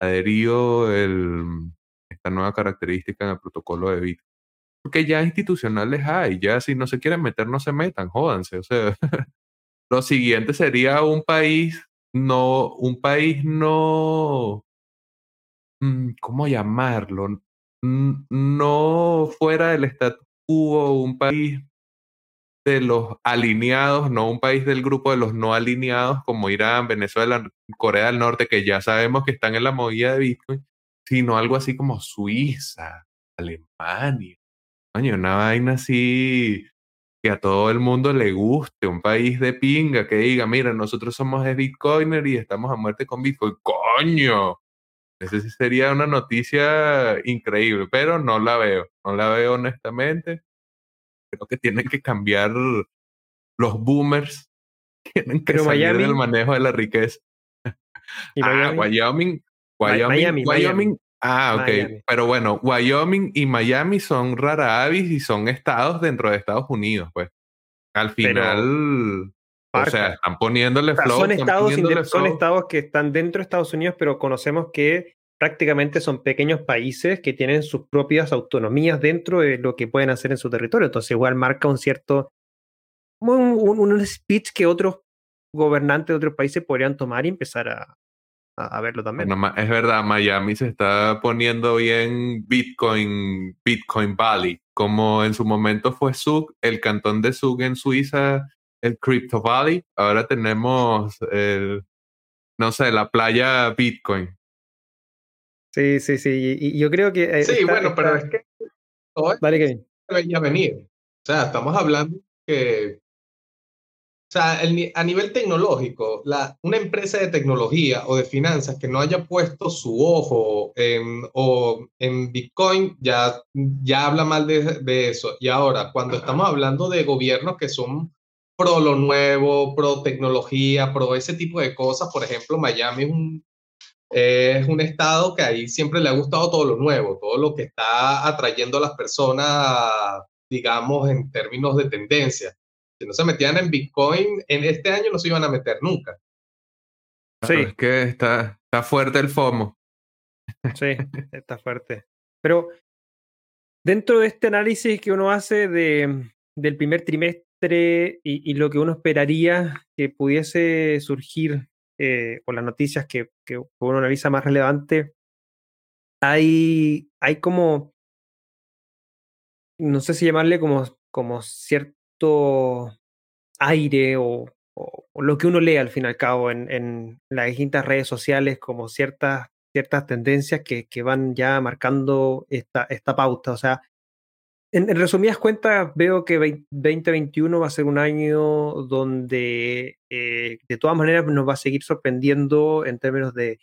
adherido el, esta nueva característica en el protocolo de Bitcoin. Porque ya institucionales hay, ya si no se quieren meter, no se metan, jódanse. O sea, lo siguiente sería un país, no, un país no, mm, ¿cómo llamarlo? No fuera del status quo, un país de los alineados, no un país del grupo de los no alineados como Irán, Venezuela, Corea del Norte, que ya sabemos que están en la movida de Bitcoin, sino algo así como Suiza, Alemania. Coño, una vaina así que a todo el mundo le guste, un país de pinga que diga, mira, nosotros somos de Bitcoiner y estamos a muerte con Bitcoin. ¡Coño! Esa sería una noticia increíble, pero no la veo, no la veo honestamente creo que tienen que cambiar los boomers, tienen que salir del manejo de la riqueza. ¿Y ah, Wyoming, Wyoming, Wyoming, Ah, ok. Pero bueno, Wyoming y Miami son rara avis y son estados dentro de Estados Unidos, pues. Al final, o sea, están poniéndole flow. Son estados, son estados que están dentro de Estados Unidos, pero conocemos que prácticamente son pequeños países que tienen sus propias autonomías dentro de lo que pueden hacer en su territorio. Entonces igual marca un cierto, un, speech que otros gobernantes de otros países podrían tomar y empezar a, a, verlo también. es verdad, Miami se está poniendo bien Bitcoin, Bitcoin Valley, como en su momento fue Zug, el cantón de Zug en Suiza el Crypto Valley, ahora tenemos el, no sé, la playa Bitcoin. Sí, sí, sí. Y, yo creo que. Eh, sí, bueno, pero es que. vale, Kevin. venir. O sea, estamos hablando que o sea, a nivel tecnológico, la, una empresa de tecnología o de finanzas que no haya puesto su ojo en, o en Bitcoin ya, ya habla mal de, de, eso. Y ahora, cuando estamos hablando de gobiernos que son pro lo nuevo, pro tecnología, pro ese tipo de cosas, por ejemplo, Miami es un, es un estado que ahí siempre le ha gustado todo lo nuevo, todo lo que está atrayendo a las personas, digamos, en términos de tendencia si no se metían en Bitcoin, en este año no se iban a meter nunca. Sí. es que está, está fuerte el FOMO. Sí, está fuerte. Pero dentro de este análisis que uno hace de, del primer trimestre y, lo que uno esperaría que pudiese surgir, eh, o las noticias que, que, uno analiza más relevante, hay, hay como, no sé si llamarle como, como cierto aire o, lo que uno lee al fin y al cabo en, las distintas redes sociales como ciertas, ciertas tendencias que, que van ya marcando esta, esta pauta. O sea, en, resumidas cuentas, veo que 2021 va a ser un año donde eh, de todas maneras nos va a seguir sorprendiendo en términos de,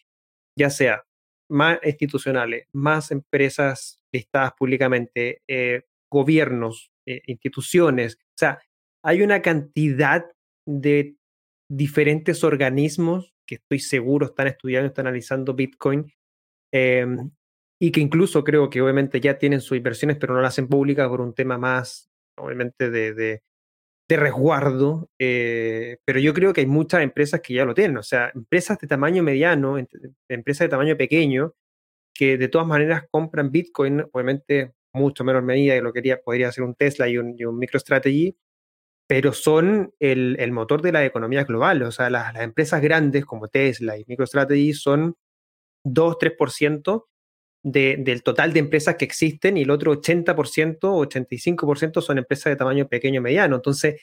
ya sea más institucionales, más empresas listadas públicamente, eh, gobiernos, eh, instituciones. O sea, hay una cantidad de diferentes organismos que estoy seguro están estudiando, están analizando Bitcoin em, y que incluso creo que obviamente ya tienen sus inversiones, pero no las hacen públicas por un tema más, obviamente, de, de, resguardo. Eh, pero yo creo que hay muchas empresas que ya lo tienen, o sea, empresas de tamaño mediano, empresas de tamaño pequeño, que de todas maneras compran Bitcoin, obviamente mucho menos medida que lo quería, podría ser un Tesla y un, MicroStrategy, pero son el, el, motor de la economía global. O sea, las, las empresas grandes como Tesla y MicroStrategy son 2-3% de, del total de empresas que existen y el otro 80%, 85% son empresas de tamaño pequeño mediano. Entonces,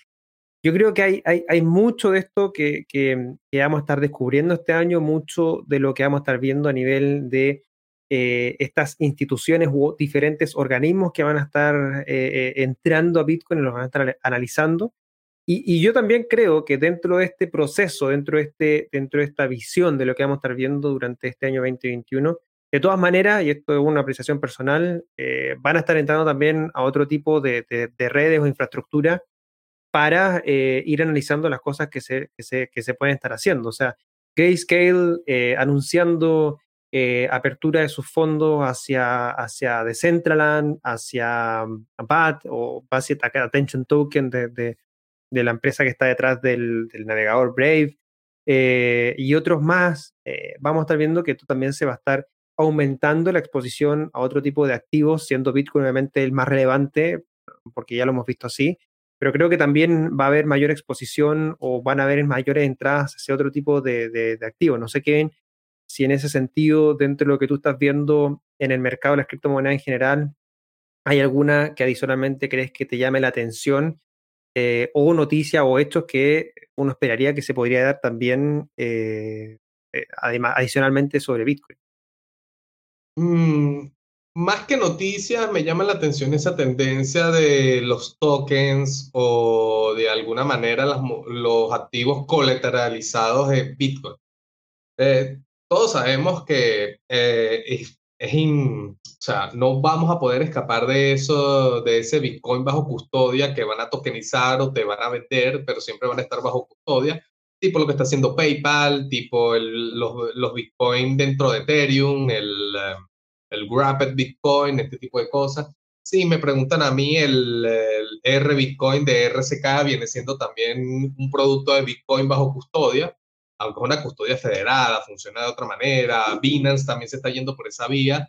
yo creo que hay, hay, hay mucho de esto que, que, que, vamos a estar descubriendo este año, mucho de lo que vamos a estar viendo a nivel de eh, estas instituciones u diferentes organismos que van a estar eh, eh, entrando a Bitcoin y los van a estar analizando. Y, yo también creo que dentro de este proceso, dentro de, este, dentro de esta visión de lo que vamos a estar viendo durante este año 2021, de todas maneras, y esto es una apreciación personal, van a estar entrando también a otro tipo de, redes o infraestructura para ir analizando las cosas que se, que se, que se pueden estar haciendo. O sea, Grayscale anunciando eh, apertura de sus fondos hacia, hacia Decentraland, hacia BAT o Basic Attention Token de, de, la empresa que está detrás del, del navegador Brave eh, y otros más. Eh, vamos a estar viendo que esto también se va a estar aumentando la exposición a otro tipo de activos, siendo Bitcoin obviamente el más relevante, porque ya lo hemos visto así, pero creo que también va a haber mayor exposición o van a haber mayores entradas hacia otro tipo de, de, activos. No sé, qué si en ese sentido, dentro de lo que tú estás viendo en el mercado de las criptomonedas en general, hay alguna que adicionalmente crees que te llame la atención eh, o noticia o hechos que uno esperaría que se podría dar también eh, eh, además, adicionalmente sobre Bitcoin. Mm, más que noticias, me llama la atención esa tendencia de los tokens o de alguna manera los activos colateralizados de Bitcoin. Todos sabemos que eh, es, o sea, no vamos a poder escapar de eso, de ese Bitcoin bajo custodia que van a tokenizar o te van a vender, pero siempre van a estar bajo custodia, tipo lo que está haciendo PayPal, tipo los, los, Bitcoin dentro de Ethereum, el, eh, el Wrapped Bitcoin, este tipo de cosas. Sí, me preguntan a mí, el, R Bitcoin de RSK viene siendo también un producto de Bitcoin bajo custodia, aunque es una custodia federada, funciona de otra manera, Binance también se está yendo por esa vía,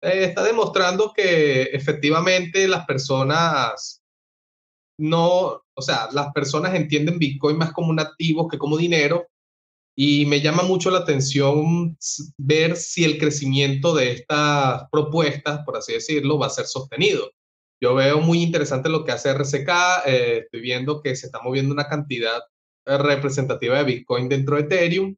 eh, está demostrando que efectivamente las personas no, o sea, las personas entienden Bitcoin más como un activo que como dinero y me llama mucho la atención ver si el crecimiento de estas propuestas, por así decirlo, va a ser sostenido. Yo veo muy interesante lo que hace RCK, eh, estoy viendo que se está moviendo una cantidad eh, representativa de Bitcoin dentro de Ethereum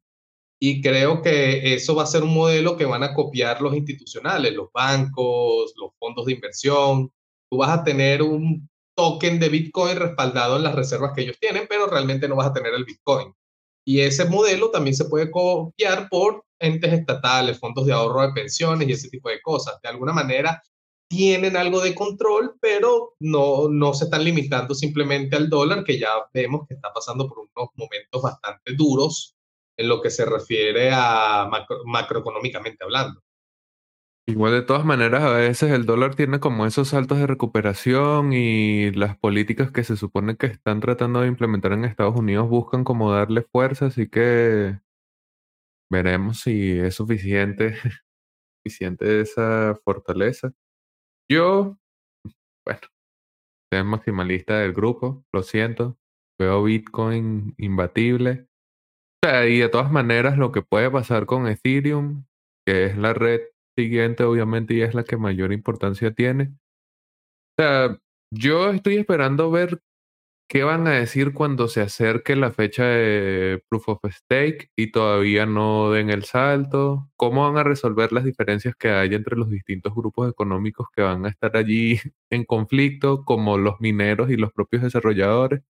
y creo que eso va a ser un modelo que van a copiar los institucionales, los bancos, los fondos de inversión. Tú vas a tener un token de Bitcoin respaldado en las reservas que ellos tienen, pero realmente no vas a tener el Bitcoin. Y ese modelo también se puede copiar por entes estatales, fondos de ahorro de pensiones y ese tipo de cosas. De alguna manera tienen algo de control, pero no, no se están limitando simplemente al dólar, que ya vemos que está pasando por unos momentos bastante duros en lo que se refiere a macroeconómicamente hablando. Igual de todas maneras, a veces el dólar tiene como esos saltos de recuperación y las políticas que se supone que están tratando de implementar en Estados Unidos buscan como darle fuerza, así que veremos si es suficiente, suficiente esa fortaleza. Yo, bueno, soy maximalista del grupo, lo siento, veo Bitcoin imbatible. O sea, y de todas maneras lo que puede pasar con Ethereum, que es la red siguiente, obviamente, y es la que mayor importancia tiene. O sea, yo estoy esperando ver qué van a decir cuando se acerque la fecha de Proof of Stake y todavía no den el salto. ¿Cómo van a resolver las diferencias que hay entre los distintos grupos económicos que van a estar allí en conflicto, como los mineros y los propios desarrolladores?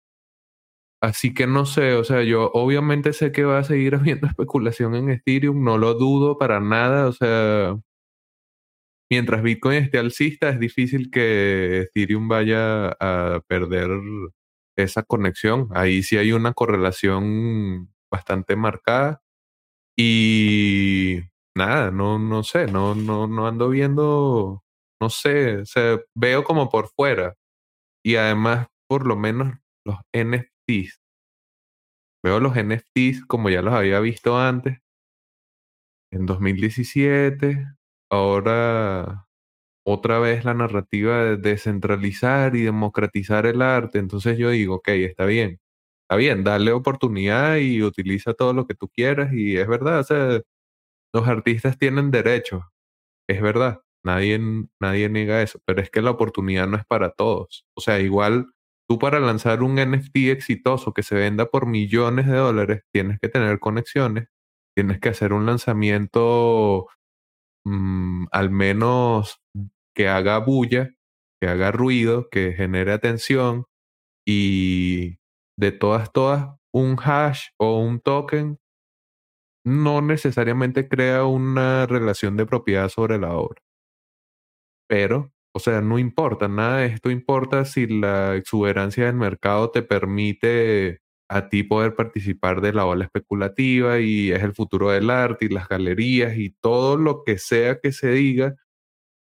Así que no sé, o sea, yo obviamente sé que va a seguir habiendo especulación en Ethereum, no lo dudo para nada, o sea, mientras Bitcoin esté alcista, es difícil que Ethereum vaya a perder esa conexión. Ahí sí hay una correlación bastante marcada. Y nada, no, no sé, no, no, no ando viendo, no sé, o sea, veo como por fuera. Y además, por lo menos los NFTs. Veo los NFTs como ya los había visto antes, en 2017, ahora otra vez la narrativa de descentralizar y democratizar el arte. Entonces yo digo, ok, está bien, está bien, dale oportunidad y utiliza todo lo que tú quieras. Y es verdad, o sea, los artistas tienen derechos, es verdad, nadie, nadie niega eso, pero es que la oportunidad no es para todos. O sea, igual tú para lanzar un NFT exitoso que se venda por millones de dólares, tienes que tener conexiones, tienes que hacer un lanzamiento Mm, al menos que haga bulla, que haga ruido, que genere atención y de todas, todas, un hash o un token no necesariamente crea una relación de propiedad sobre la obra. Pero, o sea, no importa, nada de esto importa si la exuberancia del mercado te permite a ti poder participar de la ola especulativa y es el futuro del arte y las galerías y todo lo que sea que se diga.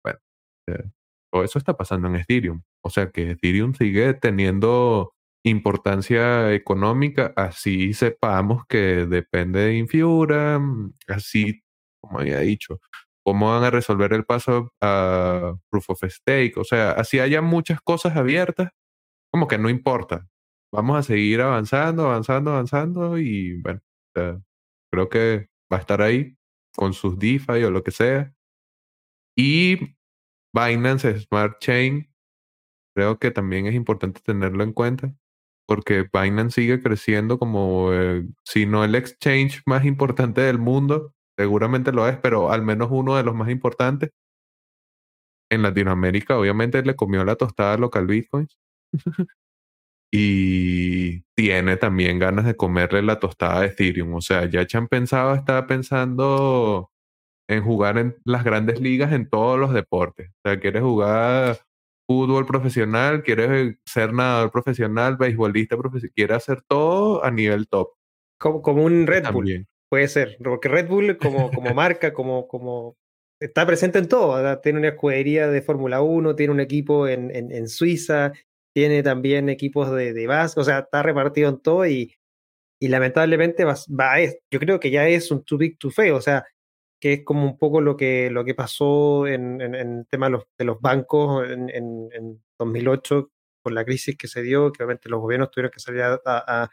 Bueno, eh, todo eso está pasando en Ethereum. O sea que Ethereum sigue teniendo importancia económica, así sepamos que depende de Infura, así como había dicho, cómo van a resolver el paso a Proof of Stake, o sea, así haya muchas cosas abiertas, como que no importa, vamos a seguir avanzando, avanzando, avanzando y bueno, creo que va a estar ahí con sus DeFi o lo que sea. Y Binance Smart Chain, creo que también es importante tenerlo en cuenta porque Binance sigue creciendo como, eh, si no el exchange más importante del mundo, seguramente lo es, pero al menos uno de los más importantes. En Latinoamérica, obviamente, le comió la tostada local Bitcoins. y tiene también ganas de comerle la tostada de Ethereum. O sea, ya han pensado, está pensando en jugar en las grandes ligas en todos los deportes. O sea, quieres jugar fútbol profesional, quieres ser nadador profesional, beisbolista profesional, quiere hacer todo a nivel top. Como, como un Red Bull. Puede ser, porque Red Bull como, como marca, como, como está presente en todo. Tiene una escudería de Fórmula 1, tiene un equipo en, en, en Suiza, tiene también equipos de, de base, o sea, está repartido en todo y, y lamentablemente va, va yo creo que ya es un too big to fail, o sea, que es como un poco lo que, lo que pasó en, el tema de los, de los bancos en, en, 2008 por la crisis que se dio, que obviamente los gobiernos tuvieron que salir a, a,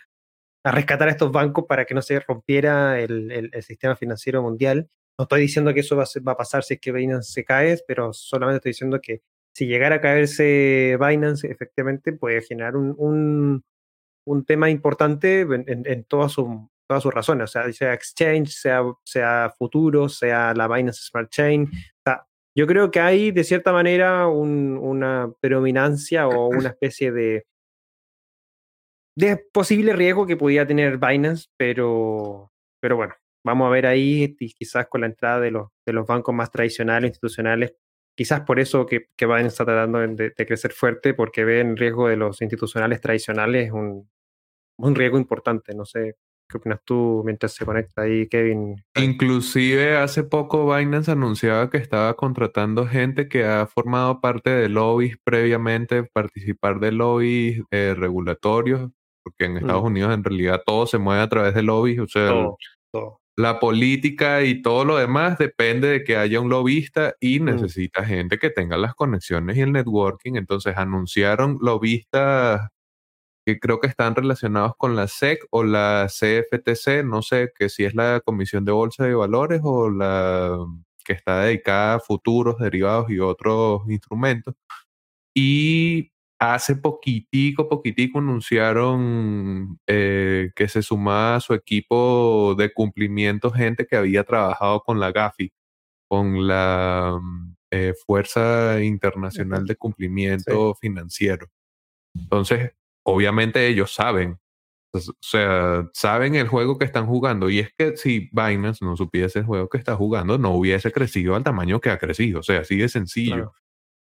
a rescatar a estos bancos para que no se rompiera el, el, sistema financiero mundial. No estoy diciendo que eso va a, va a pasar si es que Binance se cae, pero solamente estoy diciendo que si llegara a caerse Binance, efectivamente puede generar un, un, tema importante en, en, todas sus todas sus razones, o sea, sea exchange, sea, sea futuro, sea la Binance Smart Chain. O sea, yo creo que hay de cierta manera una predominancia o una especie de, de posible riesgo que podía tener Binance, pero, pero bueno, vamos a ver ahí, quizás con la entrada de los, de los bancos más tradicionales, institucionales, quizás por eso que, que Binance está tratando de, crecer fuerte, porque ve en riesgo de los institucionales tradicionales un, un riesgo importante. No sé, ¿qué opinas tú mientras se conecta ahí, Kevin? Inclusive hace poco Binance anunciaba que estaba contratando gente que ha formado parte de lobbies previamente, participar de lobbies eh, regulatorios porque en Estados mm. Unidos en realidad todo se mueve a través de lobbies, o sea, la política y todo lo demás depende de que haya un lobista y mm. necesita gente que tenga las conexiones y el networking. Entonces anunciaron lobistas que creo que están relacionados con la SEC o la CFTC, no sé que si es la Comisión de Bolsa de Valores o la que está dedicada a futuros, derivados y otros instrumentos. Y hace poquitico, poquitico anunciaron eh, que se sumaba a su equipo de cumplimiento gente que había trabajado con la GAFI, con la mm, eh, Fuerza Internacional de Cumplimiento Financiero. Entonces, obviamente ellos saben, o sea, saben el juego que están jugando. Y es que si Binance no supiese el juego que está jugando, no hubiese crecido al tamaño que ha crecido. O sea, así de sencillo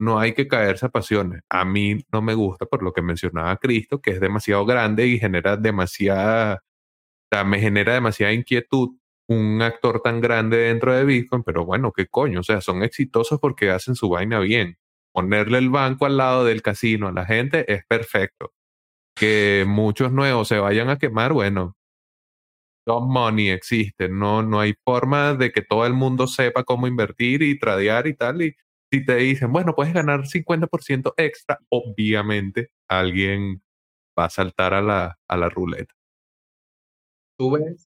no hay que caerse a pasiones. A mí no me gusta por lo que mencionaba Cristo, que es demasiado grande y genera demasiada, o sea, me genera demasiada inquietud un actor tan grande dentro de Bitcoin, pero bueno, qué coño, o sea, son exitosos porque hacen su vaina bien. Ponerle el banco al lado del casino a la gente es perfecto. Que muchos nuevos se vayan a quemar, bueno, no money existe, no, no hay forma de que todo el mundo sepa cómo invertir y tradear y tal, y si te dicen, bueno, puedes ganar 50% extra, obviamente alguien va a saltar a la, a la ruleta. Tú ves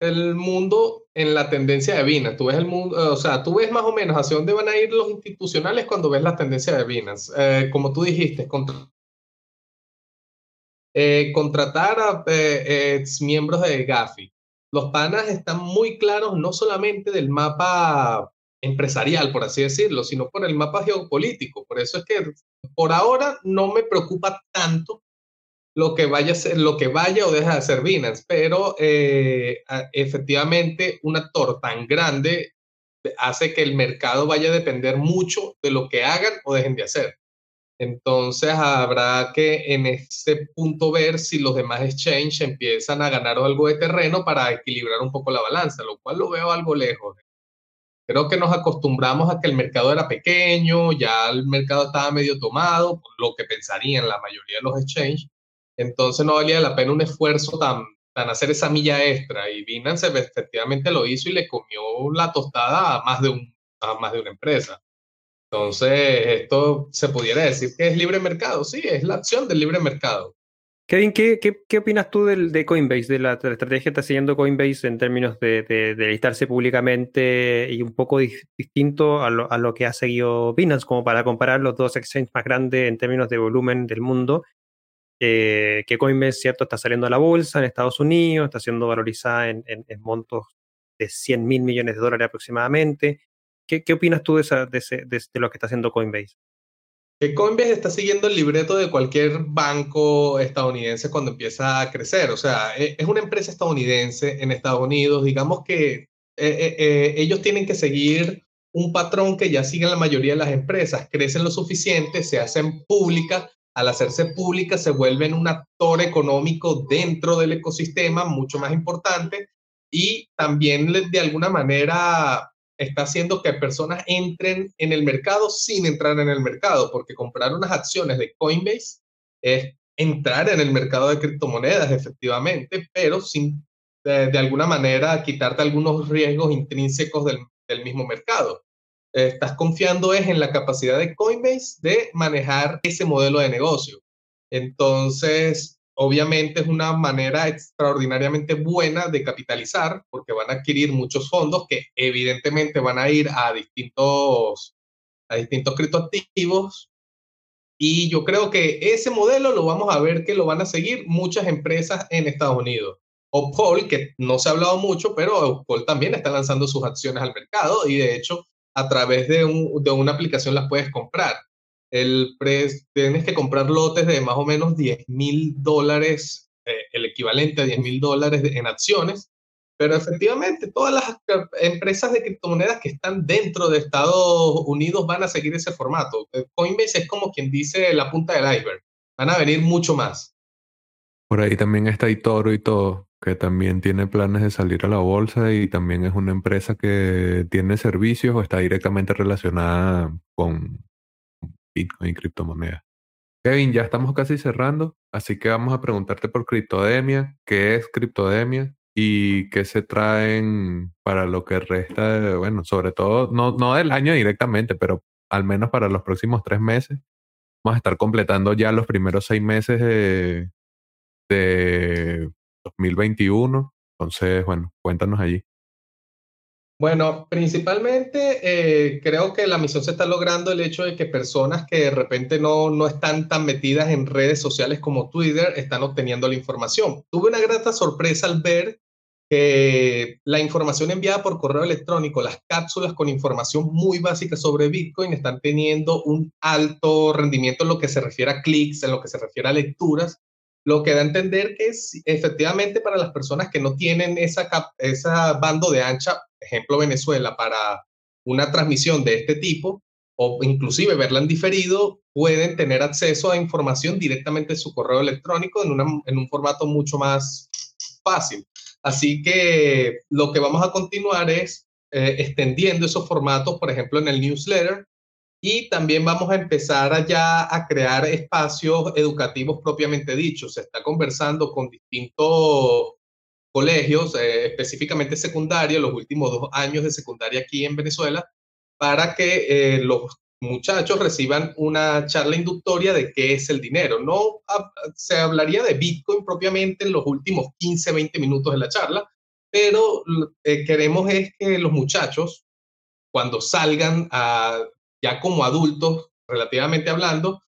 el mundo en la tendencia de Binance, tú ves el mundo, o sea, tú ves más o menos hacia dónde van a ir los institucionales cuando ves la tendencia de Binance. Eh, como tú dijiste, eh, contratar a eh, miembros de Gafi. Los panas están muy claros no solamente del mapa empresarial, por así decirlo, sino por el mapa geopolítico. Por eso es que por ahora no me preocupa tanto lo que vaya, a ser, lo que vaya o deja de ser Binance, pero eh, efectivamente un actor tan grande hace que el mercado vaya a depender mucho de lo que hagan o dejen de hacer. Entonces habrá que en ese punto ver si los demás exchanges empiezan a ganar algo de terreno para equilibrar un poco la balanza, lo cual lo veo algo lejos. Creo que nos acostumbramos a que el mercado era pequeño, ya el mercado estaba medio tomado, lo que pensarían la mayoría de los exchanges. Entonces no valía la pena un esfuerzo tan, tan hacer esa milla extra. Y Binance efectivamente lo hizo y le comió la tostada a más de, un, a más de una empresa. Entonces, esto se pudiera decir que es libre mercado. Sí, es la acción del libre mercado. Kevin, ¿qué, qué, opinas tú del, de Coinbase, de la, estrategia que está siguiendo Coinbase en términos de, de, listarse públicamente y un poco distinto a lo, a lo, que ha seguido Binance, como para comparar los dos exchanges más grandes en términos de volumen del mundo? Eh, que Coinbase, cierto, está saliendo a la bolsa en Estados Unidos, está siendo valorizada en, en, montos de 100 mil millones de dólares aproximadamente. ¿Qué, qué opinas tú de, esa, de, de lo que está haciendo Coinbase? Que Coinbase está siguiendo el libreto de cualquier banco estadounidense cuando empieza a crecer. O sea, e, es una empresa estadounidense en Estados Unidos. Digamos que eh, eh, eh, ellos tienen que seguir un patrón que ya siguen la mayoría de las empresas. Crecen lo suficiente, se hacen públicas. Al hacerse públicas se vuelven un actor económico dentro del ecosistema mucho más importante y también de alguna manera está haciendo que personas entren en el mercado sin entrar en el mercado, porque comprar unas acciones de Coinbase es entrar en el mercado de criptomonedas, efectivamente, pero sin de, alguna manera quitarte algunos riesgos intrínsecos del, del mismo mercado. Estás confiando es en la capacidad de Coinbase de manejar ese modelo de negocio. Entonces, Obviamente es una manera extraordinariamente buena de capitalizar porque van a adquirir muchos fondos que evidentemente van a ir a distintos a distintos criptoactivos. Y yo creo que ese modelo lo vamos a ver que lo van a seguir muchas empresas en Estados Unidos. Opol, que no se ha hablado mucho, pero Opol también está lanzando sus acciones al mercado y de hecho a través de una aplicación las puedes comprar. El tienes que comprar lotes de más o menos 10 mil dólares, eh, el equivalente a 10 mil dólares en acciones, pero efectivamente todas las empresas de criptomonedas que están dentro de Estados Unidos van a seguir ese formato. Eh, Coinbase es como quien dice la punta del iceberg, van a venir mucho más. Por ahí también está Itoro y todo, que también tiene planes de salir a la bolsa y también es una empresa que tiene servicios o está directamente relacionada con Bitcoin y criptomonedas. Kevin, ya estamos casi cerrando, así que vamos a preguntarte por Criptodemia, qué es Criptodemia y qué se traen para lo que resta, bueno, sobre todo, no, no del año directamente, pero al menos para los próximos tres meses. Vamos a estar completando ya los primeros seis meses de, de 2021. Entonces, bueno, cuéntanos allí. Bueno, principalmente eh, creo que la misión se está logrando el hecho de que personas que de repente no, no están tan metidas en redes sociales como Twitter están obteniendo la información. Tuve una grata sorpresa al ver que la información enviada por correo electrónico, las cápsulas con información muy básica sobre Bitcoin están teniendo un alto rendimiento en lo que se refiere a clics, en lo que se refiere a lecturas, lo que da a entender que es, efectivamente para las personas que no tienen esa, esa bando de ancha ejemplo Venezuela, para una transmisión de este tipo, o inclusive verla en diferido, pueden tener acceso a información directamente en su correo electrónico en, en un formato mucho más fácil. Así que lo que vamos a continuar es eh, extendiendo esos formatos, por ejemplo, en el newsletter, y también vamos a empezar ya a crear espacios educativos propiamente dichos. Se está conversando con distintos colegios, eh, específicamente secundaria, los últimos dos años de secundaria aquí en Venezuela, para que eh, los muchachos reciban una charla inductoria de qué es el dinero. No se hablaría de Bitcoin propiamente en los últimos 15, 20 minutos de la charla, pero eh, queremos es que los muchachos, cuando salgan a, ya como adultos, relativamente hablando,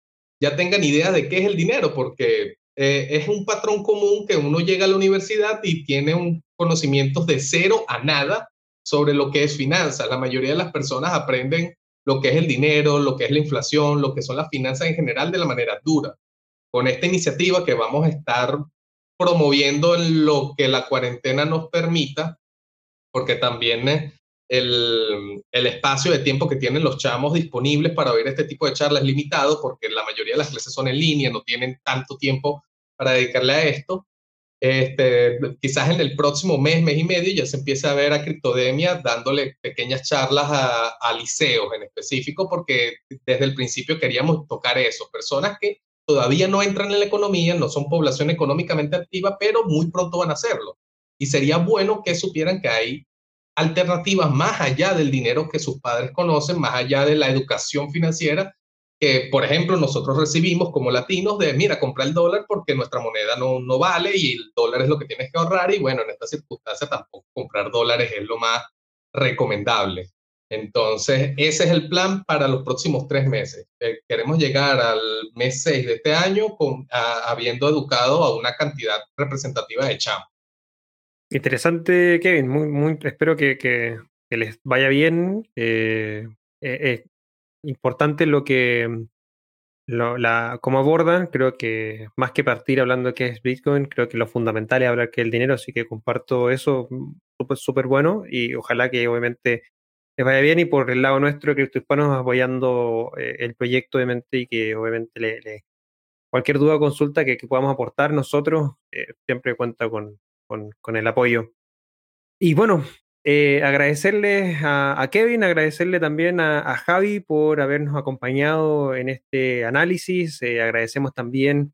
ya tengan idea de qué es el dinero, porque eh, es un patrón común que uno llega a la universidad y tiene un conocimientos de cero a nada sobre lo que es finanzas. La mayoría de las personas aprenden lo que es el dinero, lo que es la inflación, lo que son las finanzas en general de la manera dura. Con esta iniciativa que vamos a estar promoviendo en lo que la cuarentena nos permita, porque también eh, el, el, espacio de tiempo que tienen los chamos disponibles para oír este tipo de charlas es limitado, porque la mayoría de las clases son en línea, no tienen tanto tiempo para dedicarle a esto. Este, quizás en el próximo mes, mes y medio, ya se empieza a ver a Criptodemia dándole pequeñas charlas a, a liceos en específico, porque desde el principio queríamos tocar eso, personas que todavía no entran en la economía, no son población económicamente activa, pero muy pronto van a hacerlo. Y sería bueno que supieran que hay alternativas más allá del dinero que sus padres conocen, más allá de la educación financiera, que, por ejemplo, nosotros recibimos como latinos de, mira, compra el dólar porque nuestra moneda no, no vale y el dólar es lo que tienes que ahorrar y bueno, en esta circunstancia tampoco comprar dólares es lo más recomendable. Entonces, ese es el plan para los próximos tres meses. Eh, queremos llegar al mes 6 de este año con, habiendo educado a una cantidad representativa de chamos. Interesante, Kevin. Muy, muy, espero que, que, les vaya bien. Eh, eh, importante lo que, mm, lo, la, como abordan, creo que más que partir hablando de es Bitcoin, creo que lo fundamental es hablar que el dinero, así que comparto eso, mm, súper bueno y ojalá que obviamente les vaya bien y por el lado nuestro, Cristo Hispanos, apoyando eh, el proyecto, obviamente, y que obviamente le, cualquier duda o consulta que, podamos aportar nosotros, eh, siempre cuenta con, con, con el apoyo. Y bueno, eh, agradecerle a, Kevin, agradecerle también a, Javi por habernos acompañado en este análisis. Eh, agradecemos también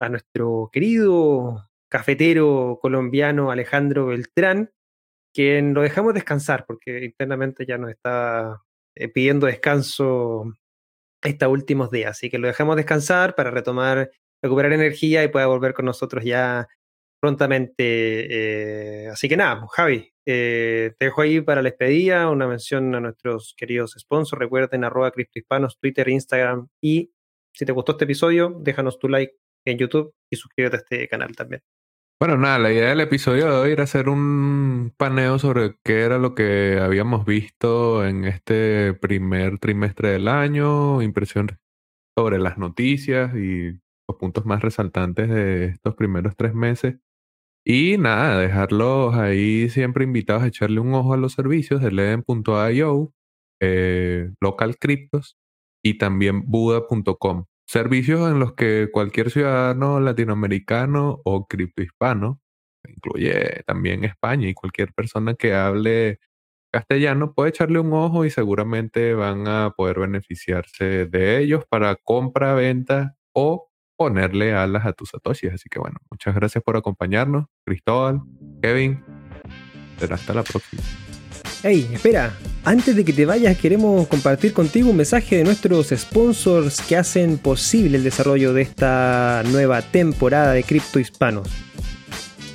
a nuestro querido cafetero colombiano Alejandro Beltrán, quien lo dejamos descansar porque internamente ya nos está eh, pidiendo descanso estos últimos días. Así que lo dejamos descansar para retomar, recuperar energía y pueda volver con nosotros ya prontamente. Eh, así que nada, pues, Javi, eh, te dejo ahí para la despedida, una mención a nuestros queridos sponsors. Recuerden arroba criptohispanos, Twitter, Instagram y si te gustó este episodio, déjanos tu like en YouTube y suscríbete a este canal también. Bueno, nada, la idea del episodio de hoy era hacer un paneo sobre qué era lo que habíamos visto en este primer trimestre del año, impresión sobre las noticias y los puntos más resaltantes de estos primeros tres meses. Y nada, dejarlos ahí siempre invitados a echarle un ojo a los servicios de Leden.io, eh, Local y también Buda.com. Servicios en los que cualquier ciudadano latinoamericano o criptohispano, incluye también España y cualquier persona que hable castellano, puede echarle un ojo y seguramente van a poder beneficiarse de ellos para compra, venta o ponerle alas a tus satoshis. Así que bueno, muchas gracias por acompañarnos. Cristóbal, Kevin, será hasta la próxima. Hey, espera, antes de que te vayas queremos compartir contigo un mensaje de nuestros sponsors que hacen posible el desarrollo de esta nueva temporada de Cripto Hispanos.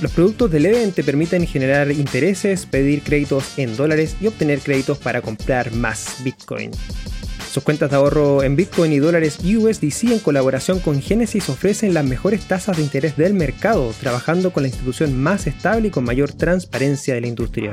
Los productos de Leven te permiten generar intereses, pedir créditos en dólares y obtener créditos para comprar más Bitcoin. Sus cuentas de ahorro en Bitcoin y dólares USDC en colaboración con Genesis ofrecen las mejores tasas de interés del mercado, trabajando con la institución más estable y con mayor transparencia de la industria.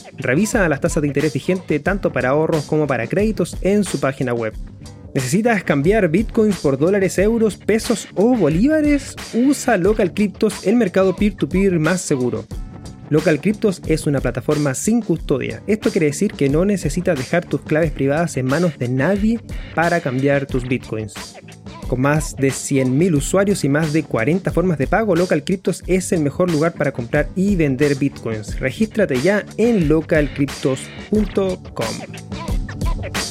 Revisa las tasas de interés vigente tanto para ahorros como para créditos en su página web. ¿Necesitas cambiar bitcoins por dólares, euros, pesos o bolívares? Usa Local Cryptos, el mercado peer-to-peer más seguro. Local Cryptos es una plataforma sin custodia. Esto quiere decir que no necesitas dejar tus claves privadas en manos de nadie para cambiar tus bitcoins. Con más de 100.000 usuarios y más de 40 formas de pago, Local Cryptos es el mejor lugar para comprar y vender bitcoins. Regístrate ya en localcryptos.com.